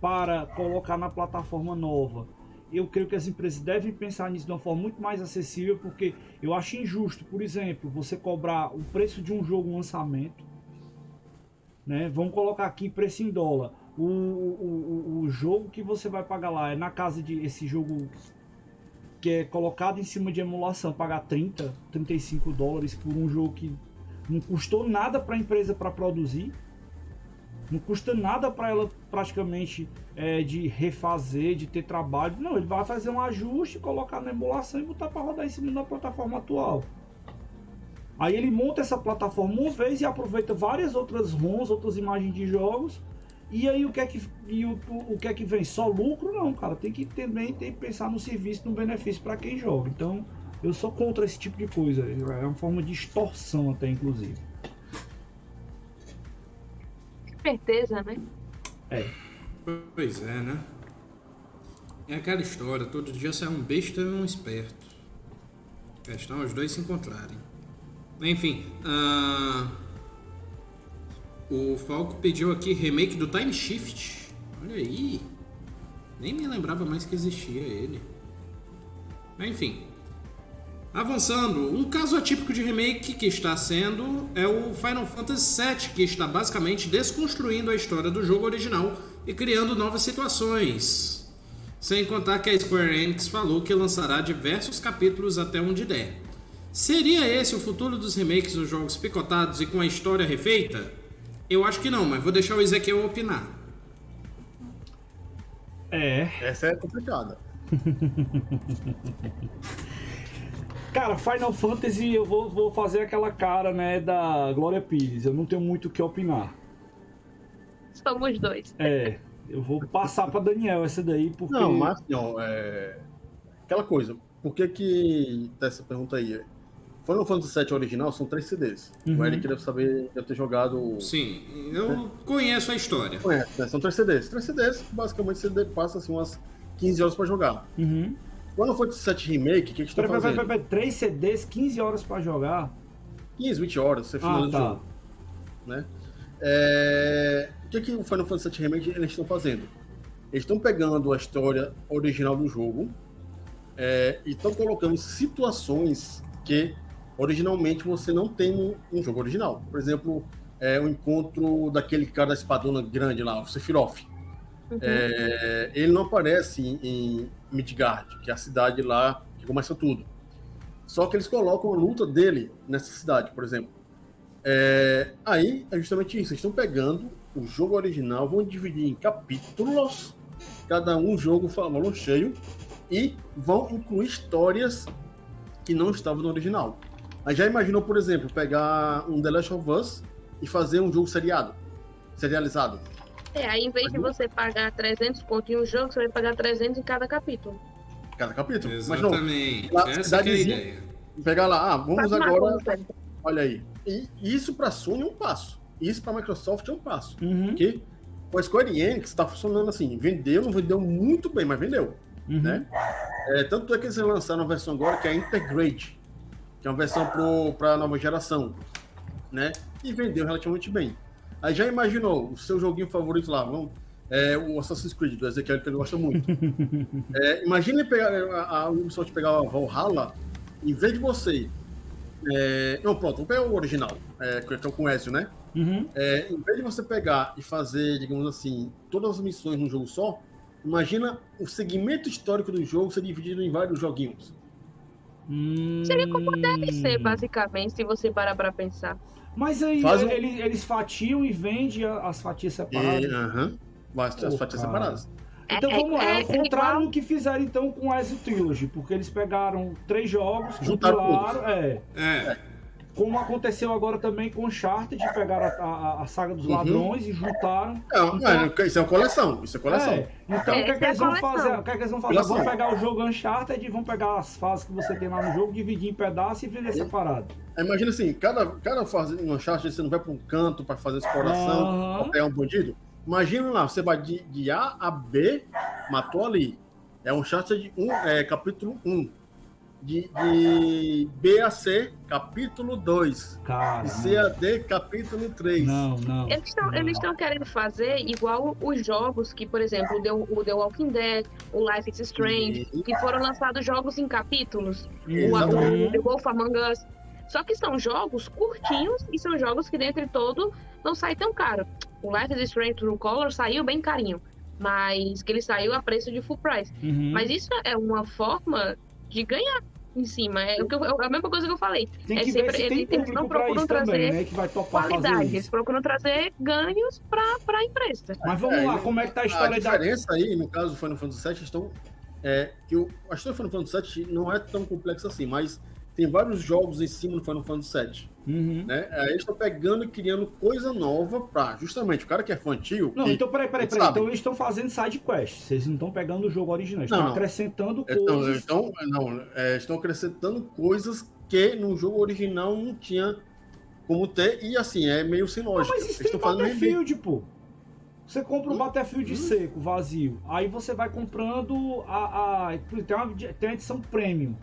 para colocar na plataforma nova, eu creio que as empresas devem pensar nisso de uma forma muito mais acessível, porque eu acho injusto, por exemplo, você cobrar o preço de um jogo lançamento, né? Vamos colocar aqui preço em dólar. O, o, o, jogo que você vai pagar lá é na casa de esse jogo que é colocado em cima de emulação, pagar 30, 35 dólares por um jogo que não custou nada para a empresa para produzir, não custa nada para ela praticamente é, de refazer, de ter trabalho. Não, ele vai fazer um ajuste, colocar na emulação e botar para rodar em cima da plataforma atual. Aí ele monta essa plataforma uma vez e aproveita várias outras ROMs, outras imagens de jogos. E aí o que é que, e o, o, o que, é que vem? Só lucro? Não, cara. Tem que também tem que pensar no serviço, no benefício para quem joga. Então eu sou contra esse tipo de coisa. É uma forma de extorsão até, inclusive. Certeza, né? Pois é, né? É aquela história, todo dia sai um besta e um esperto. A questão é os dois se encontrarem. Enfim, ah, o Falco pediu aqui remake do Time Shift. Olha aí. Nem me lembrava mais que existia ele. Enfim. Avançando, um caso atípico de remake que está sendo é o Final Fantasy VII, que está basicamente desconstruindo a história do jogo original e criando novas situações. Sem contar que a Square Enix falou que lançará diversos capítulos até onde der. Seria esse o futuro dos remakes dos jogos picotados e com a história refeita? Eu acho que não, mas vou deixar o Ezequiel opinar. É. Essa é complicada. Cara, Final Fantasy eu vou, vou fazer aquela cara, né, da Glória Pires. Eu não tenho muito o que opinar. Somos dois. É. Eu vou passar pra Daniel essa daí, porque. Não, mas ó, é... aquela coisa. Por que que tá essa pergunta aí? Final Fantasy VII original são três CDs. Uhum. O Eric deve saber, deve ter jogado. Sim, eu conheço a história. Conhece, né? São três CDs. Três CDs, basicamente você passa assim umas 15 horas pra jogar. Uhum. Final Fantasy VII Remake, o que, que você tá Peraí, peraí, fazendo? peraí, peraí. 3 CDs, 15 horas pra jogar. 15, 20 horas, você finaliza Ah, o tá. jogo. Né? É, o que, que o Final Fantasy VII Remake eles estão fazendo? Eles estão pegando a história original do jogo é, e estão colocando situações que originalmente você não tem no, no jogo original. Por exemplo, é, o encontro daquele cara da espadona grande lá, o Sephiroth. Uhum. É, ele não aparece em, em Midgard, que é a cidade lá que começa tudo. Só que eles colocam a luta dele nessa cidade, por exemplo. É, aí é justamente isso. Eles estão pegando o jogo original, vão dividir em capítulos, cada um jogo valor cheio, e vão incluir histórias que não estavam no original. Aí já imaginou, por exemplo, pegar um The Last of Us e fazer um jogo seriado, serializado? É, aí em vez de você pagar 300 pontos em um jogo, você vai pagar 300 em cada capítulo. Cada capítulo? Exatamente. Mas não, Essa é a ideia. Pegar lá, ah, vamos agora... Olha aí. E isso para Sony é um passo. Isso para Microsoft é um passo. Uhum. Porque o Square Enix está funcionando assim. Vendeu, não vendeu muito bem, mas vendeu. Uhum. Né? É, tanto é que eles lançaram uma versão agora que é a Integrate, que é uma versão para a nova geração, né? E vendeu relativamente bem. Aí já imaginou o seu joguinho favorito lá, vamos, é, o Assassin's Creed do Ezequiel, que ele gosta muito. é, imagine pegar, a, a Ubisoft pegar a Valhalla, em vez de você. É, não, pronto, vamos pegar o original, é, que é com Ezio, né? Uhum. É, em vez de você pegar e fazer, digamos assim, todas as missões num jogo só, Imagina o segmento histórico do jogo ser dividido em vários joguinhos. Hum... Seria como deve ser, basicamente, se você parar pra pensar. Mas aí um... eles, eles, fatiam e vendem as fatias separadas. E, uh -huh. As, as fatias cara. separadas. Então vamos lá, é, é, o contrário do que fizeram então com o Ezio Trilogy, porque eles pegaram três jogos, juntaram, é, é. Como aconteceu agora também com o Chart, de pegar a, a, a saga dos uhum. ladrões uhum. e juntaram. Não, então, isso é uma coleção. Isso é coleção. É, então é, o que, é que eles vão fazer? O que, é que eles vão fazer? Vão pegar o jogo Uncharted e vão pegar as fases que você tem lá no jogo, dividir em pedaços e vender separado. Imagina assim, cada, cada fase no Uncharted você não vai para um canto para fazer exploração, uhum. pegar um bandido. Imagina lá, você vai de, de A a B, matou ali. É um Uncharted 1, é, capítulo 1 de, de B a C, capítulo 2. E C a D, capítulo 3. Não, não. Eles estão, eles estão querendo fazer igual os jogos que, por exemplo, o The, o The Walking Dead, o Life is Strange, que foram lançados jogos em capítulos. O, o The Wolf Among Us. Só que são jogos curtinhos e são jogos que, dentre todo, não sai tão caro. O Life is Strange True Color saiu bem carinho mas que ele saiu a preço de full price. Uhum. Mas isso é uma forma de ganhar em cima. É, o que eu, é a mesma coisa que eu falei. Tem que é sempre, ver se tem eles não procuram trazer também, né, que vai qualidade, eles procuram trazer ganhos para a empresa. Mas vamos é, lá, como é que tá a história a diferença da... aí, no caso do Final Fantasy VII, estão, é, que o, a história do Final Fantasy VII não é tão complexa assim, mas tem vários jogos em cima do Final Fantasy VII. Uhum. Né? Aí eles estão pegando e criando coisa nova pra, justamente, o cara que é fã antigo. Não, que, então peraí, peraí, peraí. Então eles estão fazendo side quest. Vocês não estão pegando o jogo original, estão acrescentando coisas. Então, não, é, estão acrescentando coisas que no jogo original não tinha como ter, e assim, é meio sem lógica. Não, mas isso tem Battlefield, pô. Você compra um hum? Battlefield hum? seco, vazio. Aí você vai comprando a. a tem, uma, tem a edição premium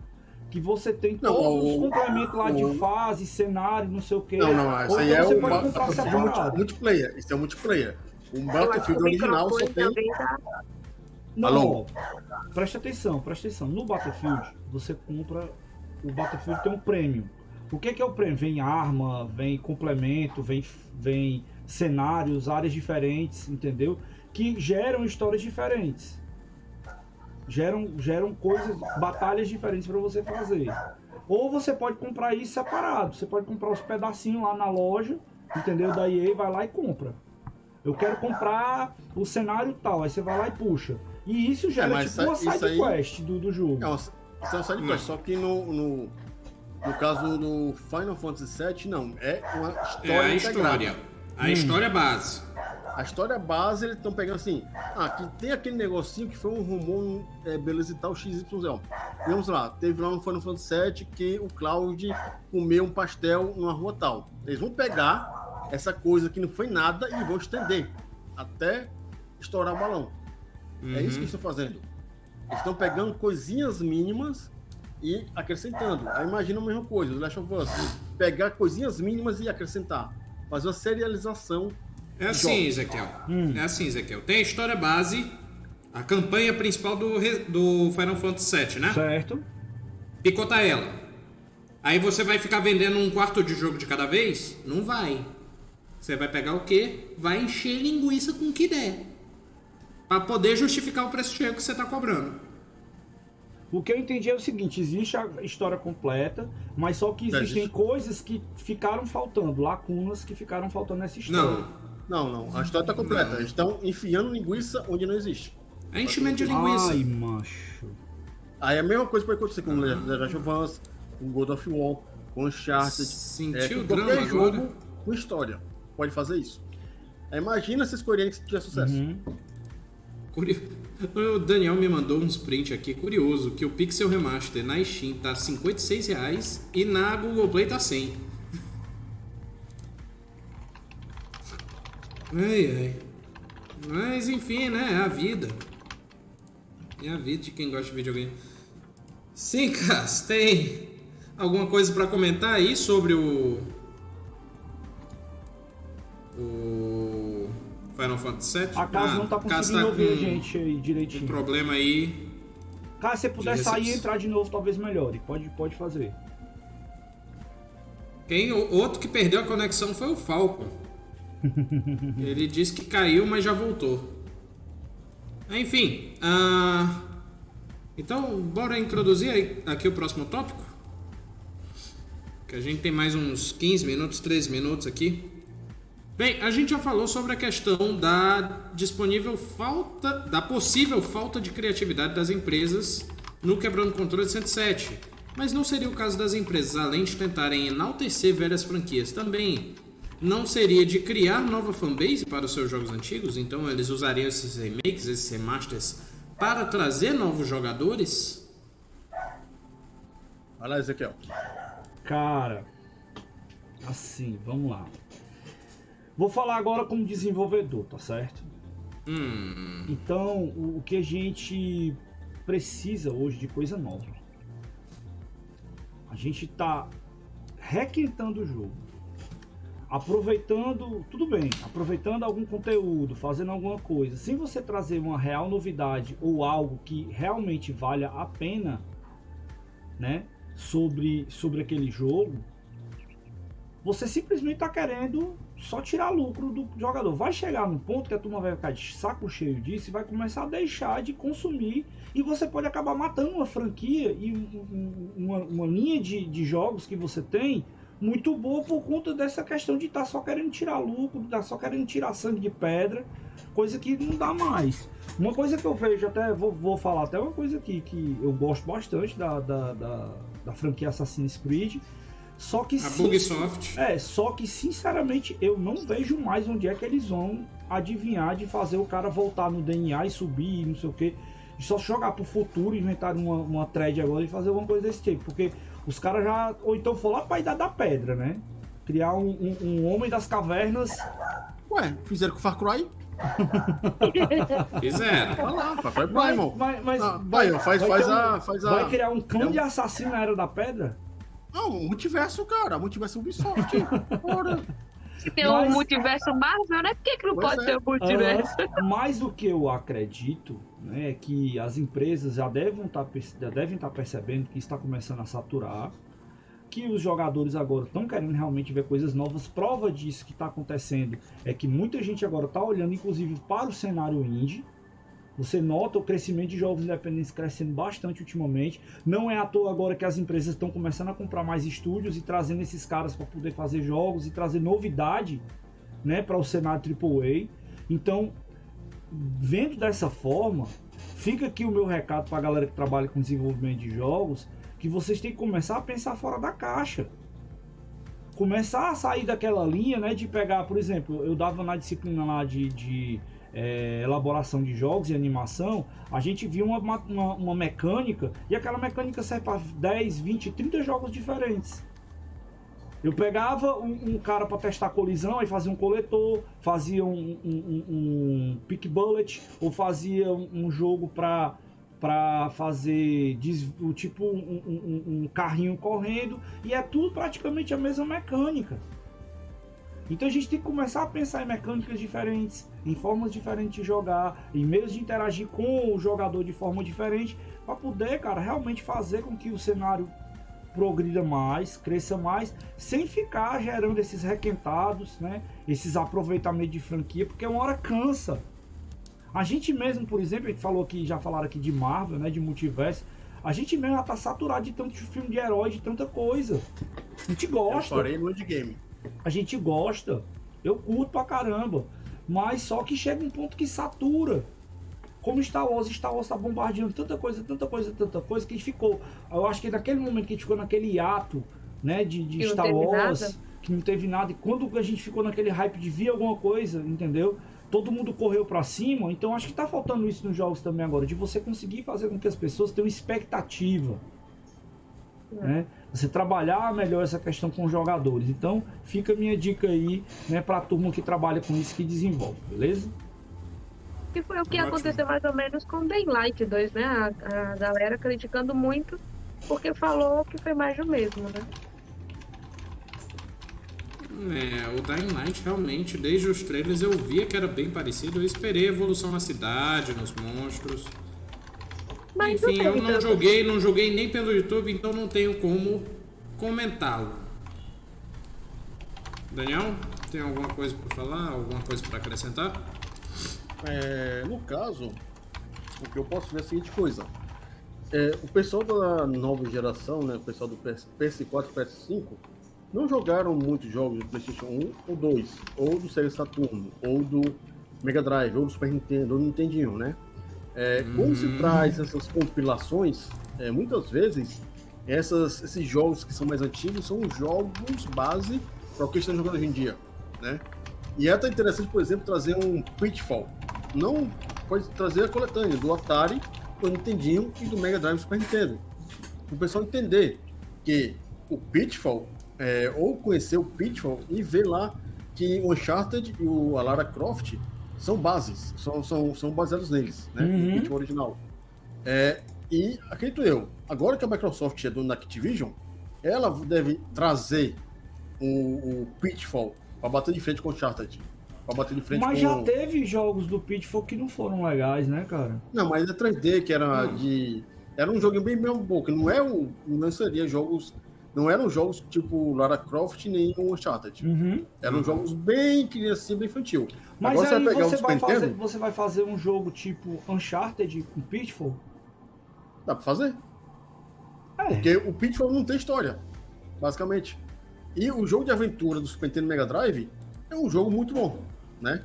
que você tem não, todos o, os complementos lá o, de fase, cenário, não sei o que. Não, não, isso aí então é o uma, multiplayer. Isso é multiplayer. O Battlefield original só tem. Não, Alô? preste atenção, preste atenção. No Battlefield, você compra. O Battlefield tem um prêmio. O que é, que é o prêmio? Vem arma, vem complemento, vem, vem cenários, áreas diferentes, entendeu? Que geram histórias diferentes geram, geram coisas, batalhas diferentes para você fazer. Ou você pode comprar isso separado. Você pode comprar os pedacinhos lá na loja, entendeu? Da EA, vai lá e compra. Eu quero comprar o cenário tal, aí você vai lá e puxa. E isso gera é, tipo uma side quest do, do jogo. É, isso é uma side quest, só que no, no, no caso do Final Fantasy VII, não. É uma história. É a história. A hum. história base. A história base, eles estão pegando assim, ah, que tem aquele negocinho que foi um rumor, é, beleza e tal, XYZ. Vamos lá, teve lá no Final Fantasy VII que o Cloud comeu um pastel numa rua tal. Eles vão pegar essa coisa que não foi nada e vão estender até estourar o balão. Uhum. É isso que uhum. estão fazendo. Eles estão pegando coisinhas mínimas e acrescentando. Aí imagina a mesma coisa, o Last of Us. Pegar coisinhas mínimas e acrescentar. Fazer uma serialização É assim, Ezequiel. Hum. É assim, Ezequiel. Tem a história base, a campanha principal do, do Final Fantasy VII, né? Certo? Picota ela. Aí você vai ficar vendendo um quarto de jogo de cada vez? Não vai. Você vai pegar o quê? Vai encher linguiça com o que der. Pra poder justificar o preço cheio que você tá cobrando. O que eu entendi é o seguinte: existe a história completa, mas só que existem Existe. coisas que ficaram faltando, lacunas que ficaram faltando nessa história. Não. Não, não. A história tá completa. Não. Eles estão enfiando linguiça onde não existe. É enchimento de linguiça. Ai, macho. Aí a mesma coisa pode acontecer com o Last of Us, com God of War, com Uncharted. Sentiu com o qualquer drama jogo agora? com história. Pode fazer isso. Imagina se Square Enix tiver sucesso. Uhum. Curio- O Daniel me mandou uns print aqui, curioso, que o Pixel Remaster na Steam tá 56 reais e na Google Play tá 100. Ai, ai. Mas enfim, né? É a vida. É a vida de quem gosta de videogame. Sim, Cas, tem alguma coisa pra comentar aí sobre o. O. Final Fantasy VII? A casa Ah, não tá conseguindo ouvir a gente aí Um direitinho. problema aí. Cara, se você puder De sair e entrar de novo, talvez melhore. Pode, pode fazer. Quem, outro que perdeu a conexão foi o Falcon. Ele disse que caiu, mas já voltou. Enfim, ah, então bora introduzir aqui o próximo tópico? Que a gente tem mais uns 15 minutos, 13 minutos aqui. Bem, a gente já falou sobre a questão da disponível falta, da possível falta de criatividade das empresas no quebrando controle 107. Mas não seria o caso das empresas, além de tentarem enaltecer velhas franquias, também não seria de criar nova fanbase para os seus jogos antigos? Então eles usariam esses remakes, esses remasters, para trazer novos jogadores? Vai lá, Ezequiel. Cara, assim, vamos lá. Vou falar agora como desenvolvedor, tá certo? Hum, Então, o, o que a gente precisa hoje de coisa nova. A gente tá requentando o jogo. Aproveitando, tudo bem, aproveitando algum conteúdo, fazendo alguma coisa. Sem você trazer uma real novidade ou algo que realmente valha a pena, né? Sobre, sobre aquele jogo, você simplesmente está querendo só tirar lucro do jogador. Vai chegar num ponto que a turma vai ficar de saco cheio disso e vai começar a deixar de consumir. E você pode acabar matando uma franquia e um- um- uma, uma linha de, de jogos que você tem muito boa por conta dessa questão de estar só querendo tirar lucro, estar só querendo tirar sangue de pedra, coisa que não dá mais. Uma coisa que eu vejo, até vou, vou falar até uma coisa aqui que eu gosto bastante da, da, da, da franquia Assassin's Creed. Só que a Bugsoft. é, só que sinceramente eu não vejo mais onde é que eles vão adivinhar de fazer o cara voltar no DNA e subir e não sei o que. Só jogar pro futuro, inventar uma, uma thread agora e fazer alguma coisa desse tipo. Porque os caras já. Ou então for lá pra Idade da Pedra, né? Criar um, um- um homem das cavernas. Ué, fizeram com o Far Cry? Fizeram. Vai lá, Far Cry Mas, Primal. mas, mas- Ah, vai, faz, vai faz, um- a, faz a. vai criar um cão é de assassino na Era da Pedra? Não, o multiverso, cara. Multiverso Ubisoft. Bora. Se tem Mas- um multiverso Marvel, né? Por que, que não pode é. ter um multiverso? Ah, mais do que eu acredito, né, é que as empresas já devem estar devem estar percebendo que está começando a saturar, que os jogadores agora estão querendo realmente ver coisas novas. Prova disso que está acontecendo é que muita gente agora está olhando, inclusive, para o cenário indie. Você nota o crescimento de jogos independentes crescendo bastante ultimamente. Não é à toa agora que as empresas estão começando a comprar mais estúdios e trazendo esses caras para poder fazer jogos e trazer novidade né, para o cenário AAA. Então, vendo dessa forma, fica aqui o meu recado para a galera que trabalha com desenvolvimento de jogos, que vocês têm que começar a pensar fora da caixa. Começar a sair daquela linha, né, de pegar, por exemplo, eu dava na disciplina lá de, de, é, elaboração de jogos e animação, a gente viu uma, uma, uma mecânica e aquela mecânica serve para 10, 20, 30 jogos diferentes. Eu pegava um, um cara para testar colisão, aí fazia um coletor, fazia um, um, um, pick bullet, ou fazia um, jogo para para fazer tipo um carrinho correndo, e é tudo praticamente a mesma mecânica. Então a gente tem que começar a pensar em mecânicas diferentes, em formas diferentes de jogar, em meios de interagir com o jogador de forma diferente, para poder, cara, realmente fazer com que o cenário progrida mais, cresça mais, sem ficar gerando esses requentados, né? Esses aproveitamentos de franquia, porque uma hora cansa. A gente mesmo, por exemplo, a gente falou aqui, já falaram aqui de Marvel, né? De multiverso. A gente mesmo já tá saturado de tanto filme de herói, de tanta coisa. A gente gosta. Eu parei no endgame. A gente gosta. Eu curto pra caramba. Mas só que chega um ponto que satura. Como Star Wars, Star Wars tá bombardeando tanta coisa, tanta coisa, tanta coisa, que a gente ficou. Eu acho que naquele momento que a gente ficou naquele hiato, né, de, de Star Wars, nada. que não teve nada, e quando a gente ficou naquele hype de ver alguma coisa, entendeu? Todo mundo correu para cima, então acho que tá faltando isso nos jogos também agora, de você conseguir fazer com que as pessoas tenham expectativa. É. Né? Você trabalhar melhor essa questão com os jogadores. Então, fica a minha dica aí, né, pra turma que trabalha com isso que desenvolve, beleza? Que foi o que Ótimo. aconteceu mais ou menos com Daylight 2, né? A, a galera criticando muito porque falou que foi mais do mesmo, né? É, o Dying Light realmente, desde os trailers eu via que era bem parecido. Eu esperei a evolução na cidade, nos monstros. Mas Enfim, eu não joguei, não joguei nem pelo YouTube, então não tenho como comentá-lo. Daniel, tem alguma coisa para falar? Alguma coisa para acrescentar? É, no caso, o que eu posso ver é a seguinte coisa. É, o pessoal da nova geração, né, o pessoal do PS, PS4 e PS5, não jogaram muitos jogos do PlayStation 1 ou 2, ou do Sega Saturno, ou do Mega Drive, ou do Super Nintendo, ou do Nintendinho, né? É, Quando se hum. traz essas compilações, é, muitas vezes essas, esses jogos que são mais antigos são jogos base para o que estão jogando hoje em dia, né? E é até interessante, por exemplo, trazer um Pitfall. Não pode trazer a coletânea do Atari, do Nintendinho e do Mega Drive Super Nintendo. Para o pessoal entender que o Pitfall, é, ou conhecer o Pitfall e ver lá que o Uncharted e o, a Lara Croft são bases, são, são, são baseados neles, né? Uhum. No original. É, e acredito eu, agora que a Microsoft é dona da Activision, ela deve trazer o, o Pitfall para bater de frente com o Uncharted. Pra bater de frente mas com... já teve jogos do Pitfall que não foram legais, né, cara? Não, mas é 3D, que era hum. de. Era um jogo bem bom, que não é o. Não seria jogos não eram jogos tipo Lara Croft nem Uncharted. Uhum. Eram uhum. jogos bem criancinha, bem infantil. Mas Agora aí você vai, pegar você, vai fazer, você vai fazer um jogo tipo Uncharted com Pitfall? Dá pra fazer. É. Porque o Pitfall não tem história, basicamente. E o jogo de aventura do Super Nintendo Mega Drive é um jogo muito bom, né?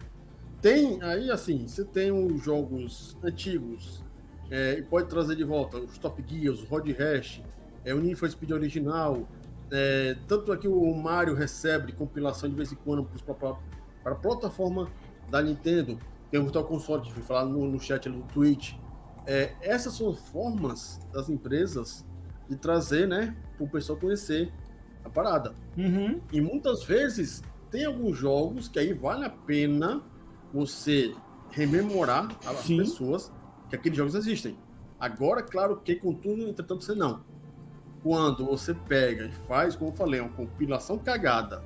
Tem aí, assim, você tem os jogos antigos é, e pode trazer de volta os Top Gears, o Road Rash, é, o Need for Speed original, é, tanto aqui o Mario recebe compilação de vez em quando para a plataforma da Nintendo, tem o Virtual Console, que foi falar no, no chat do Twitch. É, essas são formas das empresas de trazer, né, para o pessoal conhecer a parada. Uhum. E muitas vezes tem alguns jogos que aí vale a pena você rememorar às Sim. pessoas que aqueles jogos existem. Agora, claro que contudo, entretanto, você não quando você pega e faz, como eu falei, uma compilação cagada,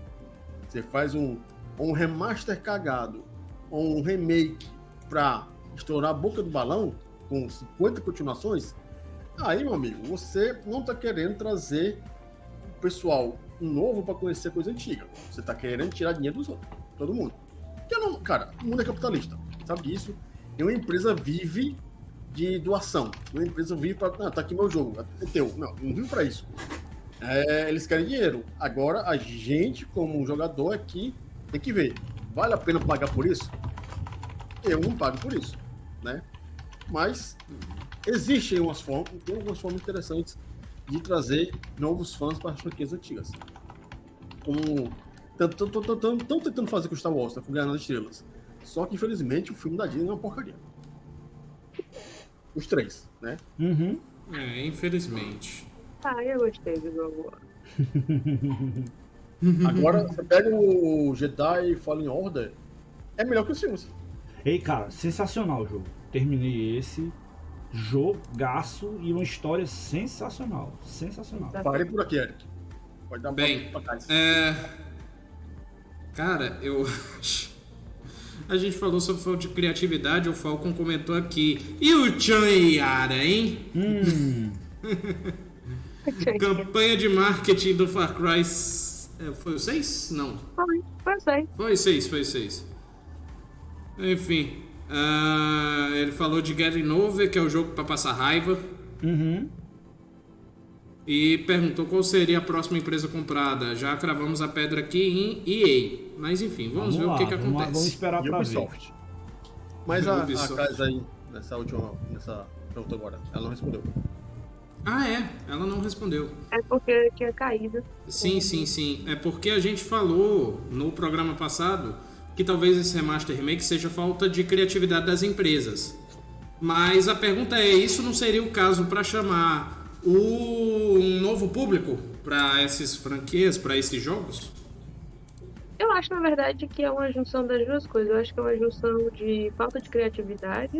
você faz um, um remaster cagado, ou um remake para estourar a boca do balão, com 50 continuações, aí, meu amigo, você não está querendo trazer o pessoal novo para conhecer coisa antiga. Você está querendo tirar dinheiro dos outros, todo mundo. Que não, cara, o mundo é capitalista, sabe disso? E uma empresa vive de doação. Uma empresa vive para. Ah, tá aqui meu jogo, é teu. Não, não vive para isso. É, eles querem dinheiro. Agora, a gente, como jogador aqui, tem que ver. Vale a pena pagar por isso? Eu não pago por isso, né? Mas existem umas formas, tem algumas formas interessantes de trazer novos fãs para as franquias antigas. Como estão tentando fazer com Star Wars, tá, com Guerra nas Estrelas. Só que, infelizmente, o filme da Disney é uma porcaria. Os três, né? Uhum. É, infelizmente. Ah, eu gostei do jogo. Agora, você pega o Jedi Fallen Order, é melhor que os filmes. Ei, cara, sensacional o jogo. Terminei esse jogaço e uma história sensacional. Sensacional. Parei por aqui, Eric. Pode dar Bem, é... Cara, eu. A gente falou sobre falta de criatividade, o Falcon comentou aqui. E o Chan Yara, hein? Hum. Campanha de marketing do Far Cry. é, Foi o 6? Não. Foi, pois é. Foi 6, foi 6. Enfim. ah, ele falou de Getting Over, que é o jogo pra passar raiva. Uhum. E perguntou qual seria a próxima empresa comprada. Já cravamos a pedra aqui em EA. Mas enfim, vamos, ver lá, o que, que vamos acontece. Vamos esperar pra ver. Ubisoft. Mas a, a Ubisoft. Kais aí, nessa última, nessa pergunta agora, ela não respondeu. Ah, é? Ela não respondeu. É porque tinha caído. Sim, sim, sim. É porque a gente falou no programa passado que talvez esse remaster remake seja falta de criatividade das empresas. Mas a pergunta é: isso não seria o caso para chamar o um novo público para essas franquias, para esses jogos? Eu acho, na verdade, que é uma junção das duas coisas. Eu acho que é uma junção de falta de criatividade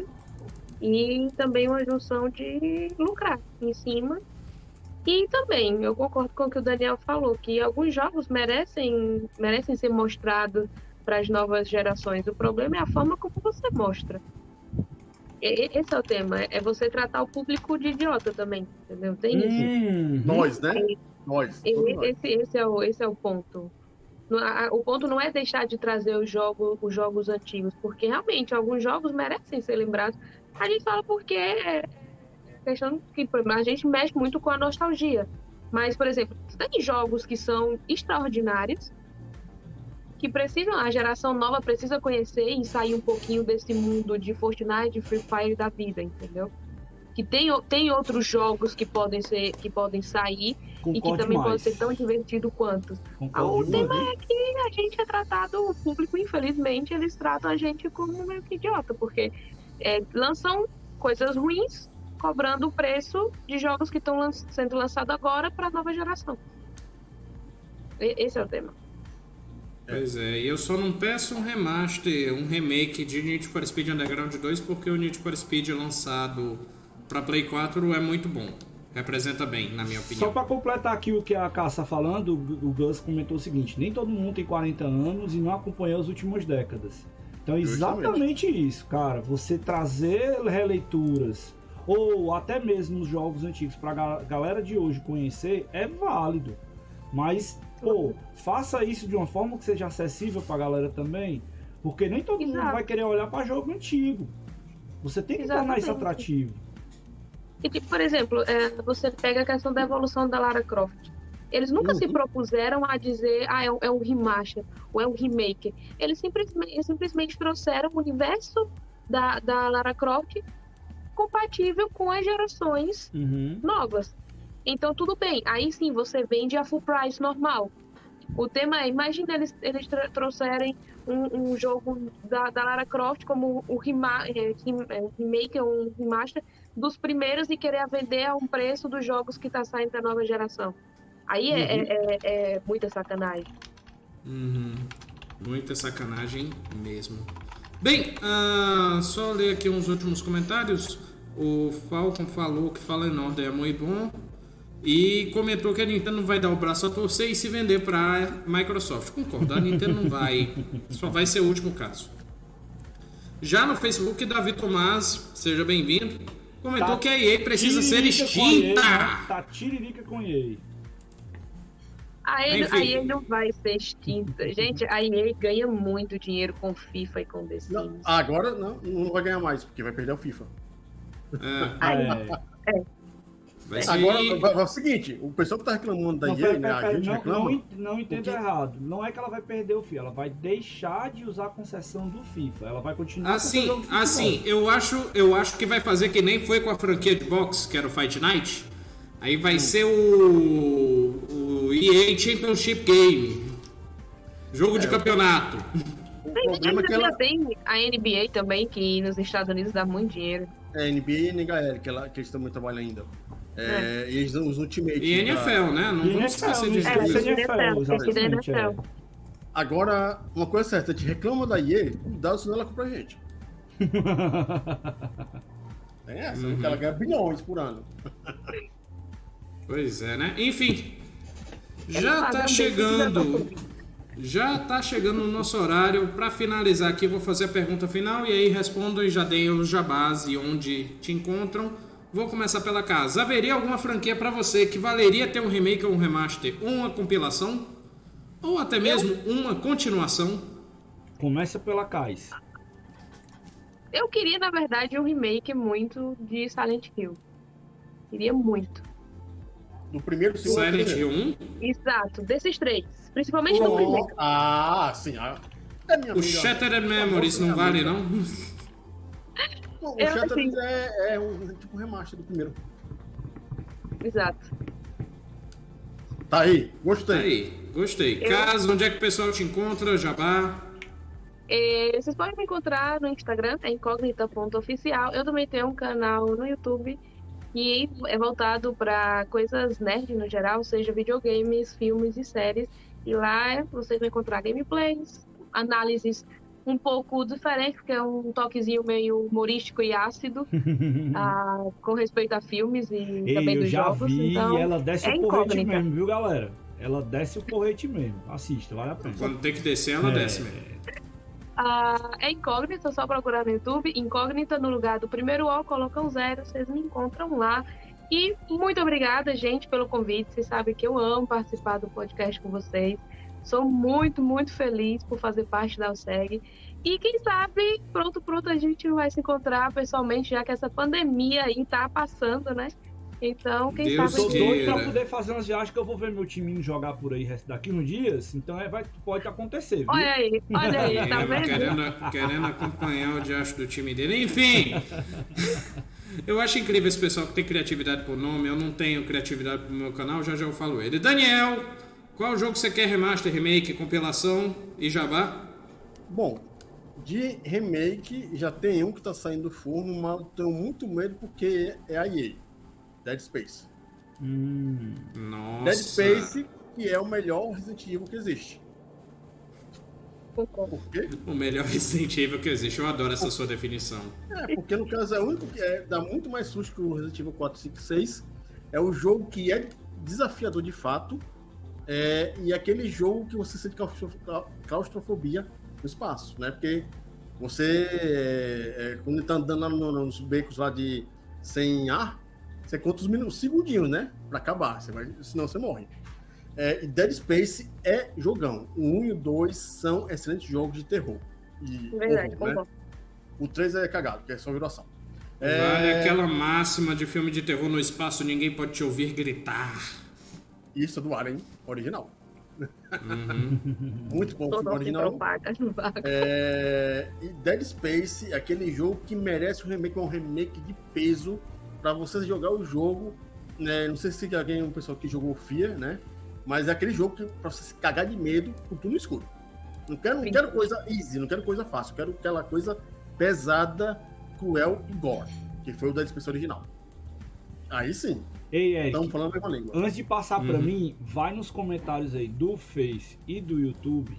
e também uma junção de lucrar em cima. E também, eu concordo com o que o Daniel falou, que alguns jogos merecem, merecem ser mostrados para as novas gerações. O problema é a forma como você mostra. Esse é o tema, é você tratar o público de idiota também, entendeu? Tem isso. Uhum. Nós, né? Nós. E- nós. Esse, esse, é o, esse é o ponto. O ponto não é deixar de trazer os jogos, os jogos antigos, porque realmente alguns jogos merecem ser lembrados. A gente fala porque é questão que a gente mexe muito com a nostalgia. Mas, por exemplo, tem jogos que são extraordinários, que precisam, a geração nova precisa conhecer e sair um pouquinho desse mundo de Fortnite, de Free Fire da vida, entendeu? Que tem, o- tem outros jogos que podem ser, que podem sair e que Concordo também mais. pode ser tão divertido quanto. Ah, o Concordo tema demais. é que a gente é tratado, o público, infelizmente, eles tratam a gente como meio que idiota, porque é, lançam coisas ruins, cobrando o preço de jogos que estão lan- sendo lançados agora para a nova geração. E- esse é o tema. Pois é, e eu só não peço um remaster, um remake de Need for Speed Underground 2 porque o Need for Speed lançado para Play 4 é muito bom. Representa bem, na minha Só opinião. pra completar aqui o que a Caça tá falando, o Gus comentou o seguinte: nem todo mundo tem 40 anos e não acompanhou as últimas décadas. Então, é exatamente isso, cara. Você trazer releituras ou até mesmo os jogos antigos pra ga- galera de hoje conhecer é válido. Mas, pô, faça isso de uma forma que seja acessível pra galera também, porque nem todo mundo Exato. vai querer olhar pra jogo antigo. Você tem que tornar isso Exatamente. atrativo. E, tipo, por exemplo, é, você pega a questão da evolução da Lara Croft. Eles nunca se Uhum. propuseram a dizer, ah, é um, é um remaster, ou é um remake. Eles simplesmente, simplesmente trouxeram o universo da, da Lara Croft compatível com as gerações Uhum. novas. Então, tudo bem. Aí sim, você vende a full price normal. O tema é, imagina eles, eles trouxerem um, um jogo da, da Lara Croft como o rema, é, é, remake, um remaster dos primeiros e querer vender a um preço dos jogos que tá saindo da nova geração. Aí é, é- é- é muita sacanagem. Uhum. Muita sacanagem mesmo. Bem, ah, só ler aqui uns últimos comentários. O Falcon falou que Fala em Order é muito bom. E comentou que a Nintendo não vai dar o braço a torcer e se vender para Microsoft. Concordo, a Nintendo não vai. Só vai ser o último caso. Já no Facebook, Davi Tomás, seja bem-vindo. Comentou Tá que a EA precisa ser EA, extinta. né? Tá tiririca com EA. A EA, Enfim. a EA não vai ser extinta. Gente, a EA ganha muito dinheiro com FIFA e com The Sims. Não, agora não, não vai ganhar mais, porque vai perder o FIFA. É, Aí, É. vai ser... Agora, é o seguinte, o pessoal que tá reclamando da EA, né, a gente não, reclama, não, não entenda errado. Não é que ela vai perder o FIFA, ela vai deixar de usar a concessão do FIFA. Ela vai continuar Assim, de assim, eu acho, eu acho que vai fazer que nem foi com a franquia de boxe, que era o Fight Night. Aí vai ser o, o EA Championship Game. Jogo de É, campeonato. o Tem, problema é que ela tem a NBA também, que nos Estados Unidos dá muito dinheiro. é NBA e NHL, que, ela, que eles também trabalham ainda. É, E eles usam os Ultimate. E da- NFL, né? Não E vamos esquecer não disso. É, esqueça de NFL, é. Agora, uma coisa certa, a gente reclama da EA, cuidado senão ela compra a gente. Tem essa, Uhum. que ela ganha bilhões por ano. Pois é, né? Enfim. Já tá chegando. Já tá chegando o nosso horário. Para finalizar aqui, vou fazer a pergunta final e aí respondam e já deem os jabás e onde te encontram. Vou começar pela casa. Haveria alguma franquia para você que valeria ter um remake ou um remaster ou uma compilação? Ou até mesmo uma continuação? Começa pela Kais. Eu queria, na verdade, um remake muito de Silent Hill. Queria muito. Do primeiro, segundo Silent. Hill 1? Exato, desses três. Principalmente do Oh, primeiro. Ah, sim. ah, É minha O. Shattered Memories não vale, não? O Eu, Shattered assim- é, é um tipo remaster do primeiro. Exato. Tá aí, Tá gostei. aí, gostei. Eu- Casa, onde é que o pessoal te encontra? Jabá? É, vocês podem me encontrar no Instagram, é incógnita.oficial. Eu também tenho um canal no YouTube que é voltado para coisas nerd no geral, seja videogames, filmes e séries. E lá vocês vão encontrar gameplays, análises um pouco diferentes, porque é um toquezinho meio humorístico e ácido ah, com respeito a filmes e Ei, também eu dos já jogos. vi então, e ela desce é o porrete incógnita. mesmo, viu, galera? Ela desce o porrete mesmo. Assista, vale a pena. Quando tem que descer, ela É. desce mesmo. Ah, é incógnita, só procurar no YouTube. Incógnita no lugar do primeiro O, coloca um zero, vocês me encontram lá. E muito obrigada, gente, pelo convite. Vocês sabem que eu amo participar do podcast com vocês. Sou muito, muito feliz por fazer parte da USEG. E quem sabe, pronto, pronto, a gente vai se encontrar pessoalmente, já que essa pandemia aí tá passando, né? Então, quem Deus sabe. Tô a gente- doido pra poder fazer umas viagens que eu vou ver meu timinho jogar por aí daqui uns dias. Então é, vai, pode acontecer, viu? Olha aí, olha aí, tá vendo? querendo, querendo acompanhar o diacho do time dele. Enfim, eu acho incrível esse pessoal que tem criatividade por nome. Eu não tenho criatividade pro meu canal, já já eu falo ele. Daniel, qual jogo você quer remaster, remake, compilação e jabá? Bom, de remake, já tem um que tá saindo do forno, mas eu tenho muito medo porque é a EA. Dead Space. Hum, Nossa. Dead Space, que é o melhor Resident Evil que existe. Por quê? O melhor Resident Evil que existe. Eu adoro essa sua definição. É, porque no caso é o único que é, dá muito mais susto que o Resident Evil 4, 5, 6. É o jogo que é desafiador de fato. É, e é aquele jogo que você sente claustrof- claustrofobia no espaço, né? Porque você, é, é, quando tá andando lá no- nos becos lá de sem ar, você conta os minutos, segundinhos, né? Pra acabar, você vai, senão você morre. É, e Dead Space é jogão. O 1 e o 2 são excelentes jogos de terror. E Verdade, horror, né? concordo. O 3 é cagado, que é só viração. Vale É, aquela máxima de filme de terror no espaço, ninguém pode te ouvir gritar. Isso é do Alien original. Uhum. Muito bom o Todo filme original. propaga. É, E Dead Space, aquele jogo que merece um remake, um remake de peso pra você jogar o jogo. Né? Não sei se alguém, um pessoal que jogou Fear, né? Mas é aquele jogo que pra você se cagar de medo com tudo no escuro. Não quero, não quero coisa easy, não quero coisa fácil, quero aquela coisa pesada, cruel e gore, que foi o Dead Space original. Aí sim, Ei, Eric, estamos falando a mesma língua. antes de passar pra Uhum. mim, vai nos comentários aí do Face e do YouTube.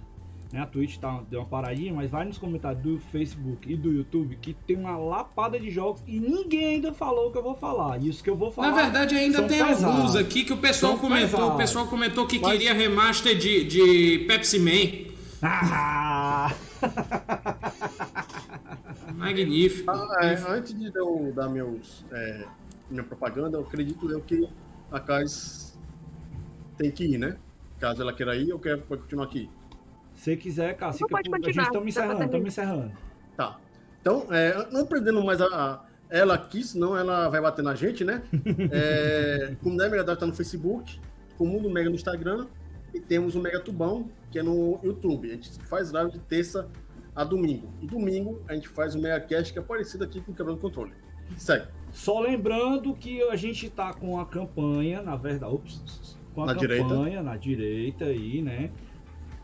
Né? A Twitch tá, deu uma paradinha, mas vai nos comentários do Facebook e do YouTube que tem uma lapada de jogos e ninguém ainda falou o que eu vou falar. Isso que eu vou falar. Na verdade, ainda tem pesados. alguns aqui que o pessoal São comentou. pesados. O pessoal comentou que Mas- queria remaster de, de Pepsi Man. Ah! Magnífico. Ah, é, antes de eu dar meus, é, minha propaganda, eu acredito eu que a Cais tem que ir, né? Caso ela queira ir, eu quero continuar aqui. Se quiser, fica pode por... a gente continuar, dá pra encerrando, estamos encerrando. Tá. Então, é, não prendendo mais a, a- ela aqui, senão ela vai bater na gente, né? É, o Comunidade Mega Drive tá no Facebook, o Mundo Mega no Instagram e temos o Mega Tubão, que é no YouTube. A gente faz live de terça a domingo. E domingo a gente faz o Mega Cast, que é parecido aqui com o Quebrando Controle. Segue. Só lembrando que a gente tá com a campanha, na verdade, ops, com a Na campanha na direita aí, né?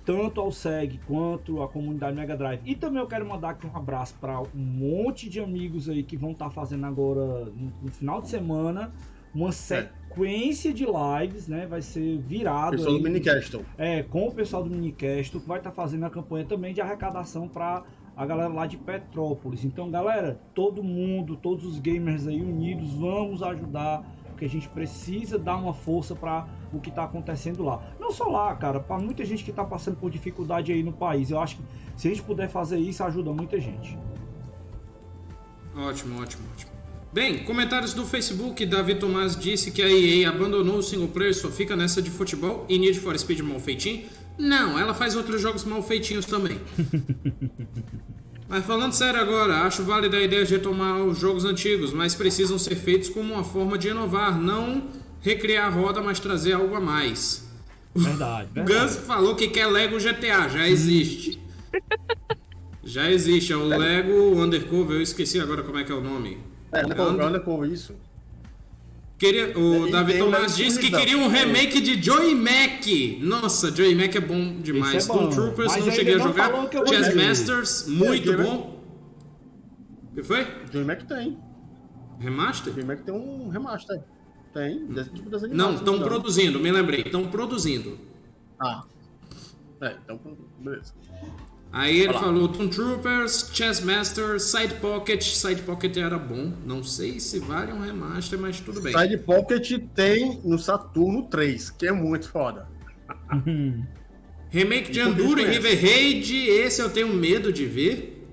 Tanto ao SEG quanto a comunidade Mega Drive. E também eu quero mandar aqui um abraço para um monte de amigos aí que vão estar fazendo agora no, no final de semana uma sequência de lives, né? Vai ser virado Pessoal aí, do Minicastle. é, com o pessoal do Minicast, que vai estar fazendo a campanha também de arrecadação para a galera lá de Petrópolis. Então, galera, todo mundo, todos os gamers aí unidos, vamos ajudar, porque a gente precisa dar uma força para o que está acontecendo lá. Não só lá, cara, para muita gente que está passando por dificuldade aí no país. Eu acho que se a gente puder fazer isso, ajuda muita gente. Ótimo, ótimo, ótimo. Bem, comentários do Facebook. Davi Tomás disse que a EA abandonou o single player só fica nessa de futebol e Need for Speed mal feitinho. Não, ela faz outros jogos mal feitinhos também. Mas falando sério agora, acho válida a ideia de retomar os jogos antigos, mas precisam ser feitos como uma forma de inovar, não recriar a roda, mas trazer algo a mais. Verdade, O verdade. Gus falou que quer Lego GTA, já existe. já existe, é o Lego Undercover, eu esqueci agora como é que é o nome. É, anda, anda com isso. Queria, o E Davi Tomás disse que queria um remake de Joey Mac. Nossa, Joey Mac é bom demais. Esse é bom, Troopers mas não cheguei a jogar. Chess. Masters, muito bom. O que foi? Joey Mac tem. Remaster? Joey Mac tem um remaster. Tem. Desse tipo desenho Não, estão engano. produzindo, me lembrei. Estão produzindo. Ah. É, então, beleza. Aí ele Olha lá. falou Tomb Troopers, Chess Masters, Side Pocket. Side Pocket era bom. Não sei se vale um remaster, mas tudo bem. Side Pocket tem no Saturno 3, que é muito foda. Remake de Enduro e? River Raid, esse eu tenho medo de ver.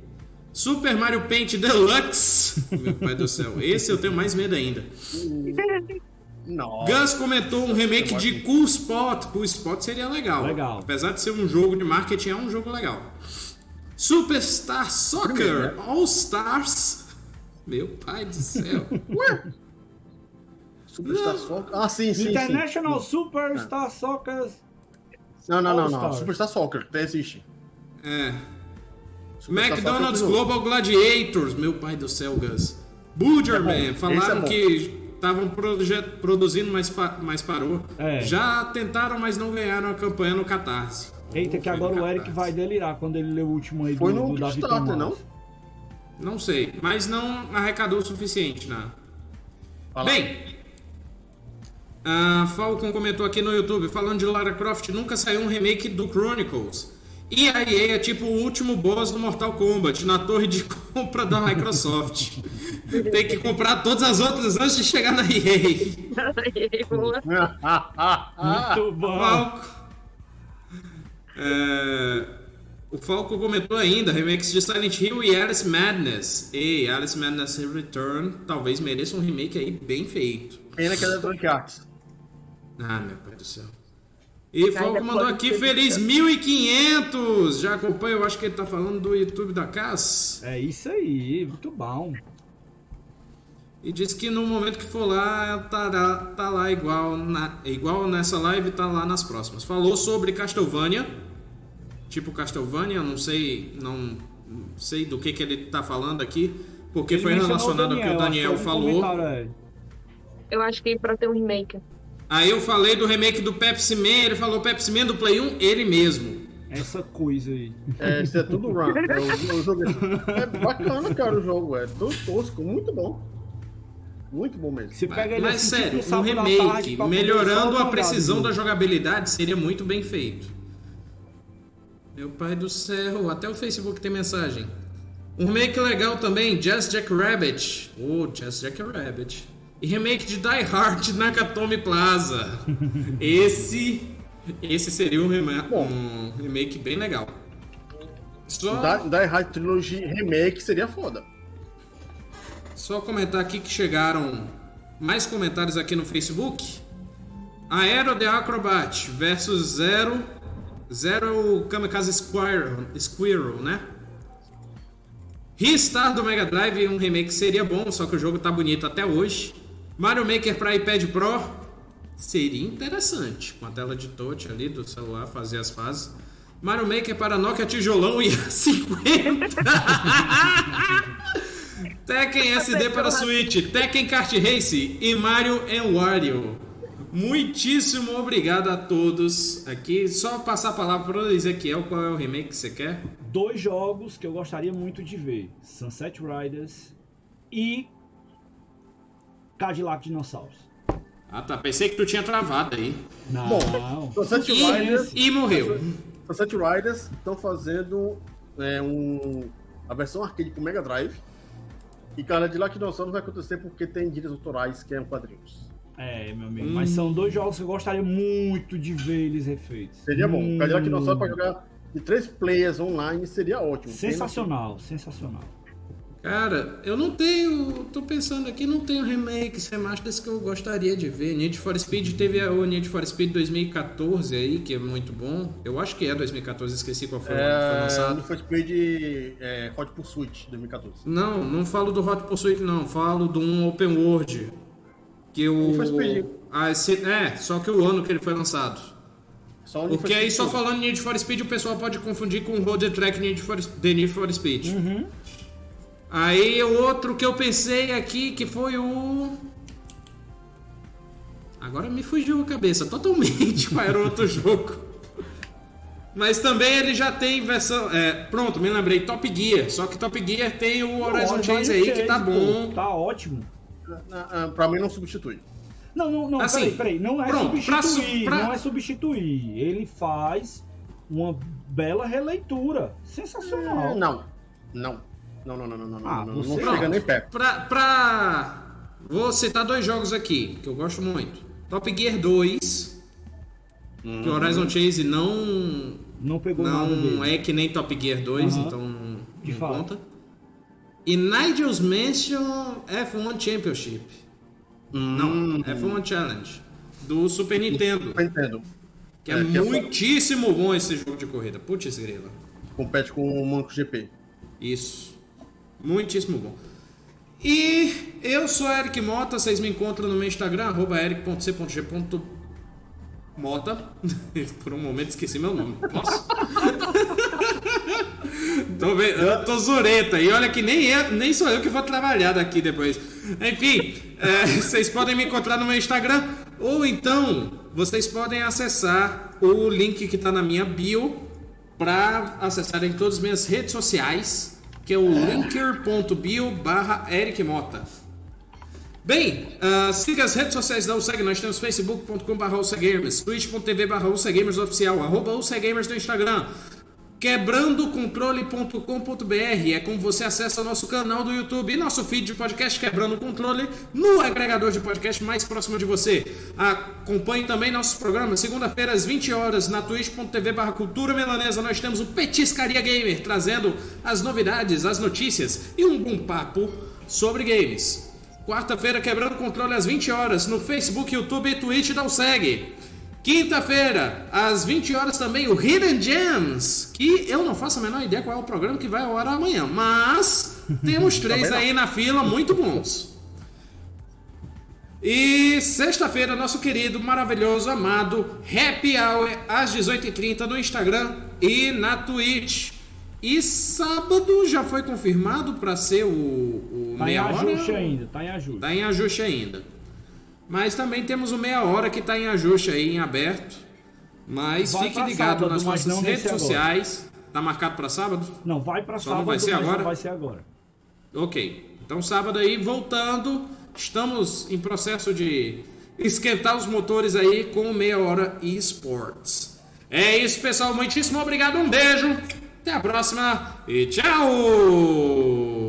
Super Mario Paint Deluxe. Meu pai do céu, esse eu tenho mais medo ainda. Nossa. Gus comentou um remake de Cool Spot. Cool Spot seria legal. Legal. Apesar de ser um jogo de marketing, é um jogo legal. Superstar Soccer Primeiro, né? All Stars. Meu pai do céu. Superstar Soccer. Ah, sim, sim. International sim. Superstar Soccer. Não, não, não, não. Superstar Soccer, até existe. É. Superstar McDonald's Soccer, Global Gladiators, meu pai do céu, Gus. Butcherman, É bom, falaram é que estavam produzindo, mas, mas parou. É. Já tentaram, mas não ganharam a campanha no Catarse. Eita, que agora o Eric vai delirar quando ele lê o último aí Foi do, no do Davi Tomás. não? Não sei, mas não arrecadou o suficiente, né? Bem, a Falcon comentou aqui no YouTube, falando de Lara Croft, nunca saiu um remake do Chronicles. E a EA é tipo o último boss do Mortal Kombat, na torre de compra da Microsoft. Tem que comprar todas as outras antes de chegar na EA. Boa. Muito bom. Falco. É, o Falco comentou ainda, remakes de Silent Hill e Alice Madness. Ei, Alice Madness Return talvez mereça um remake aí bem feito. Pena que é Electronic Arts. Ah, meu pai do céu. E o Falco Ainda mandou aqui feliz 1500. Já acompanha, eu acho que ele tá falando do YouTube da Cass. É isso aí, muito bom. E disse que no momento que for lá, tá, tá lá igual, na, igual nessa live, tá lá nas próximas. Falou sobre Castlevania. Tipo Castlevania, não sei, não sei do que, que ele tá falando aqui. Porque Ele foi relacionado ao que o Daniel foi um falou. é. Eu acho que pra ter um remake. Aí eu falei do remake do Pepsi Man, ele falou Pepsi Man do Play 1, ele mesmo. Essa coisa aí. É, isso é tudo run. É, o, o jogo é, bacana, cara, o jogo. É todo tosco, muito bom. Muito bom mesmo. Você pega ele Mas assim, tipo, sério, um à tarde remake melhorando a precisão jogar da jogabilidade seria muito bem feito. Meu pai do céu, até o Facebook tem mensagem. Um remake legal também, Just Jack Rabbit. Oh, Just Jack Rabbit. E remake de Die Hard Nakatomi Plaza. Esse esse seria um, rema- Bom. um remake bem legal. Só, Die, Die Hard Trilogy Remake seria foda. Só comentar aqui que chegaram mais comentários aqui no Facebook. Aero The Acrobat versus Zero. Zero Kamikaze Squirrel, Squirrel, né? Ristar do Mega Drive, um remake seria bom, só que o jogo tá bonito até hoje. Mario Maker para iPad Pro seria interessante, com a tela de touch ali do celular, fazer as fases. Mario Maker para Nokia Tijolão e A50. Tekken SD para Switch, Tekken Kart Race e Mario Wario. Muitíssimo obrigado a todos aqui. Só passar a palavra para o Ezequiel qual é o remake que você quer. Dois jogos que eu gostaria muito de ver: Sunset Riders e Cadillac Dinossauros. Ah tá, pensei que tu tinha travado aí. Não. Bom, Sunset E, Riders, e morreu. Sunset Riders estão fazendo é, um, a versão arcade com Mega Drive. E cara, de lá que não só não vai acontecer porque tem direitos autorais que é um quadrinhos. É, meu amigo, mas são dois jogos que eu gostaria muito de ver eles refeitos. Seria bom. Hum, Cadillac Dinossauro pra jogar de três players online seria ótimo. Sensacional, sensacional. Cara, eu não tenho. Tô pensando aqui, não tenho remakes, remasters que eu gostaria de ver. Need for Speed teve o Need for Speed 2014 aí, que é muito bom. Eu acho que é 2014, esqueci qual foi o ano que foi É, lançado. Need for Speed é, Hot Pursuit 2014. Não, não falo do Hot Pursuit, não. Falo de um Open World. Que o. Need for Speed. Ah, esse- é, só que o ano que ele foi lançado. Só Porque aí só falando Need for Speed o pessoal pode confundir com o Road Track Need for, The Need for Speed. Uhum. Aí o outro que eu pensei aqui que foi o. Agora me fugiu a cabeça totalmente qual era o outro jogo. Mas também ele já tem versão. É, pronto, me lembrei, Top Gear. Só que Top Gear tem o Horizon Não, Chase aí que tá pô, bom. Tá ótimo. Ah, Pra mim não substitui. Não, não, não, Assim, peraí, peraí. Não é pronto, pra su- substituir, pra- não é substituir. Ele faz uma bela releitura. Sensacional. Não. Não. Não, não, não, não, não. Ah, não, não, não chega nem perto. Pra, pra. Vou citar dois jogos aqui que eu gosto muito: Top Gear 2. Que o Horizon Chase não. Não pegou nada Não é que nem Top Gear 2, Aham. então não, De não fato. conta. E Nigel's Mansion F1 Championship. Não, F1 Challenge. Do Super Nintendo. Eu entendo. Que é, É, que é muitíssimo bom esse jogo de corrida. Putz, grila. Compete com o Monaco GP. Isso. Muitíssimo bom. E eu sou Eric Mota, vocês me encontram no meu Instagram, arroba eric.c.g.mota. Por um momento esqueci meu nome. Posso? tô, ve- eu tô zureta. E olha que nem, eu, nem sou eu que vou trabalhar daqui depois. Enfim, é, vocês podem me encontrar no meu Instagram. Ou então, vocês podem acessar o link que está na minha bio para acessarem todas as minhas redes sociais, que é o linker.bio barra Eric Mota. Bem, ah, siga as redes sociais da UCG, nós temos facebook.com.br UCGamers, twitch.tv barra oficial, arroba UCGamers no Instagram, quebrandocontrole.com.br é como você acessa nosso canal do YouTube e nosso feed de podcast Quebrando o Controle no agregador de podcast mais próximo de você. Acompanhe também nossos programas, segunda-feira às 20 horas na twitch.tv barra Cultura Melanesa nós temos o Petiscaria Gamer, trazendo as novidades, as notícias e um bom papo sobre games. Quarta-feira, quebrando o controle às 20 horas no Facebook, YouTube e Twitch da USEG. Quinta-feira, às 20 horas também, o Hidden Gems, que eu não faço a menor ideia qual é o programa que vai ao ar amanhã, mas temos três aí na fila muito bons. E sexta-feira, nosso querido, maravilhoso, amado Happy Hour às 18h30 no Instagram e na Twitch. E sábado já foi confirmado para ser o, o Tá em meia hora. ajuste ainda, tá em ajuste. Tá em ajuste ainda. Mas também temos o meia hora que tá em ajuste aí, em aberto. Mas Vai fique ligado sábado, nas nossas redes sociais. Tá marcado para sábado? Não, vai pra Só não sábado, vai ser agora? não vai ser agora. Ok. Então sábado aí, voltando, estamos em processo de esquentar os motores aí com o meia hora esports. É isso, pessoal. Muitíssimo obrigado. Um beijo. Até a próxima e tchau!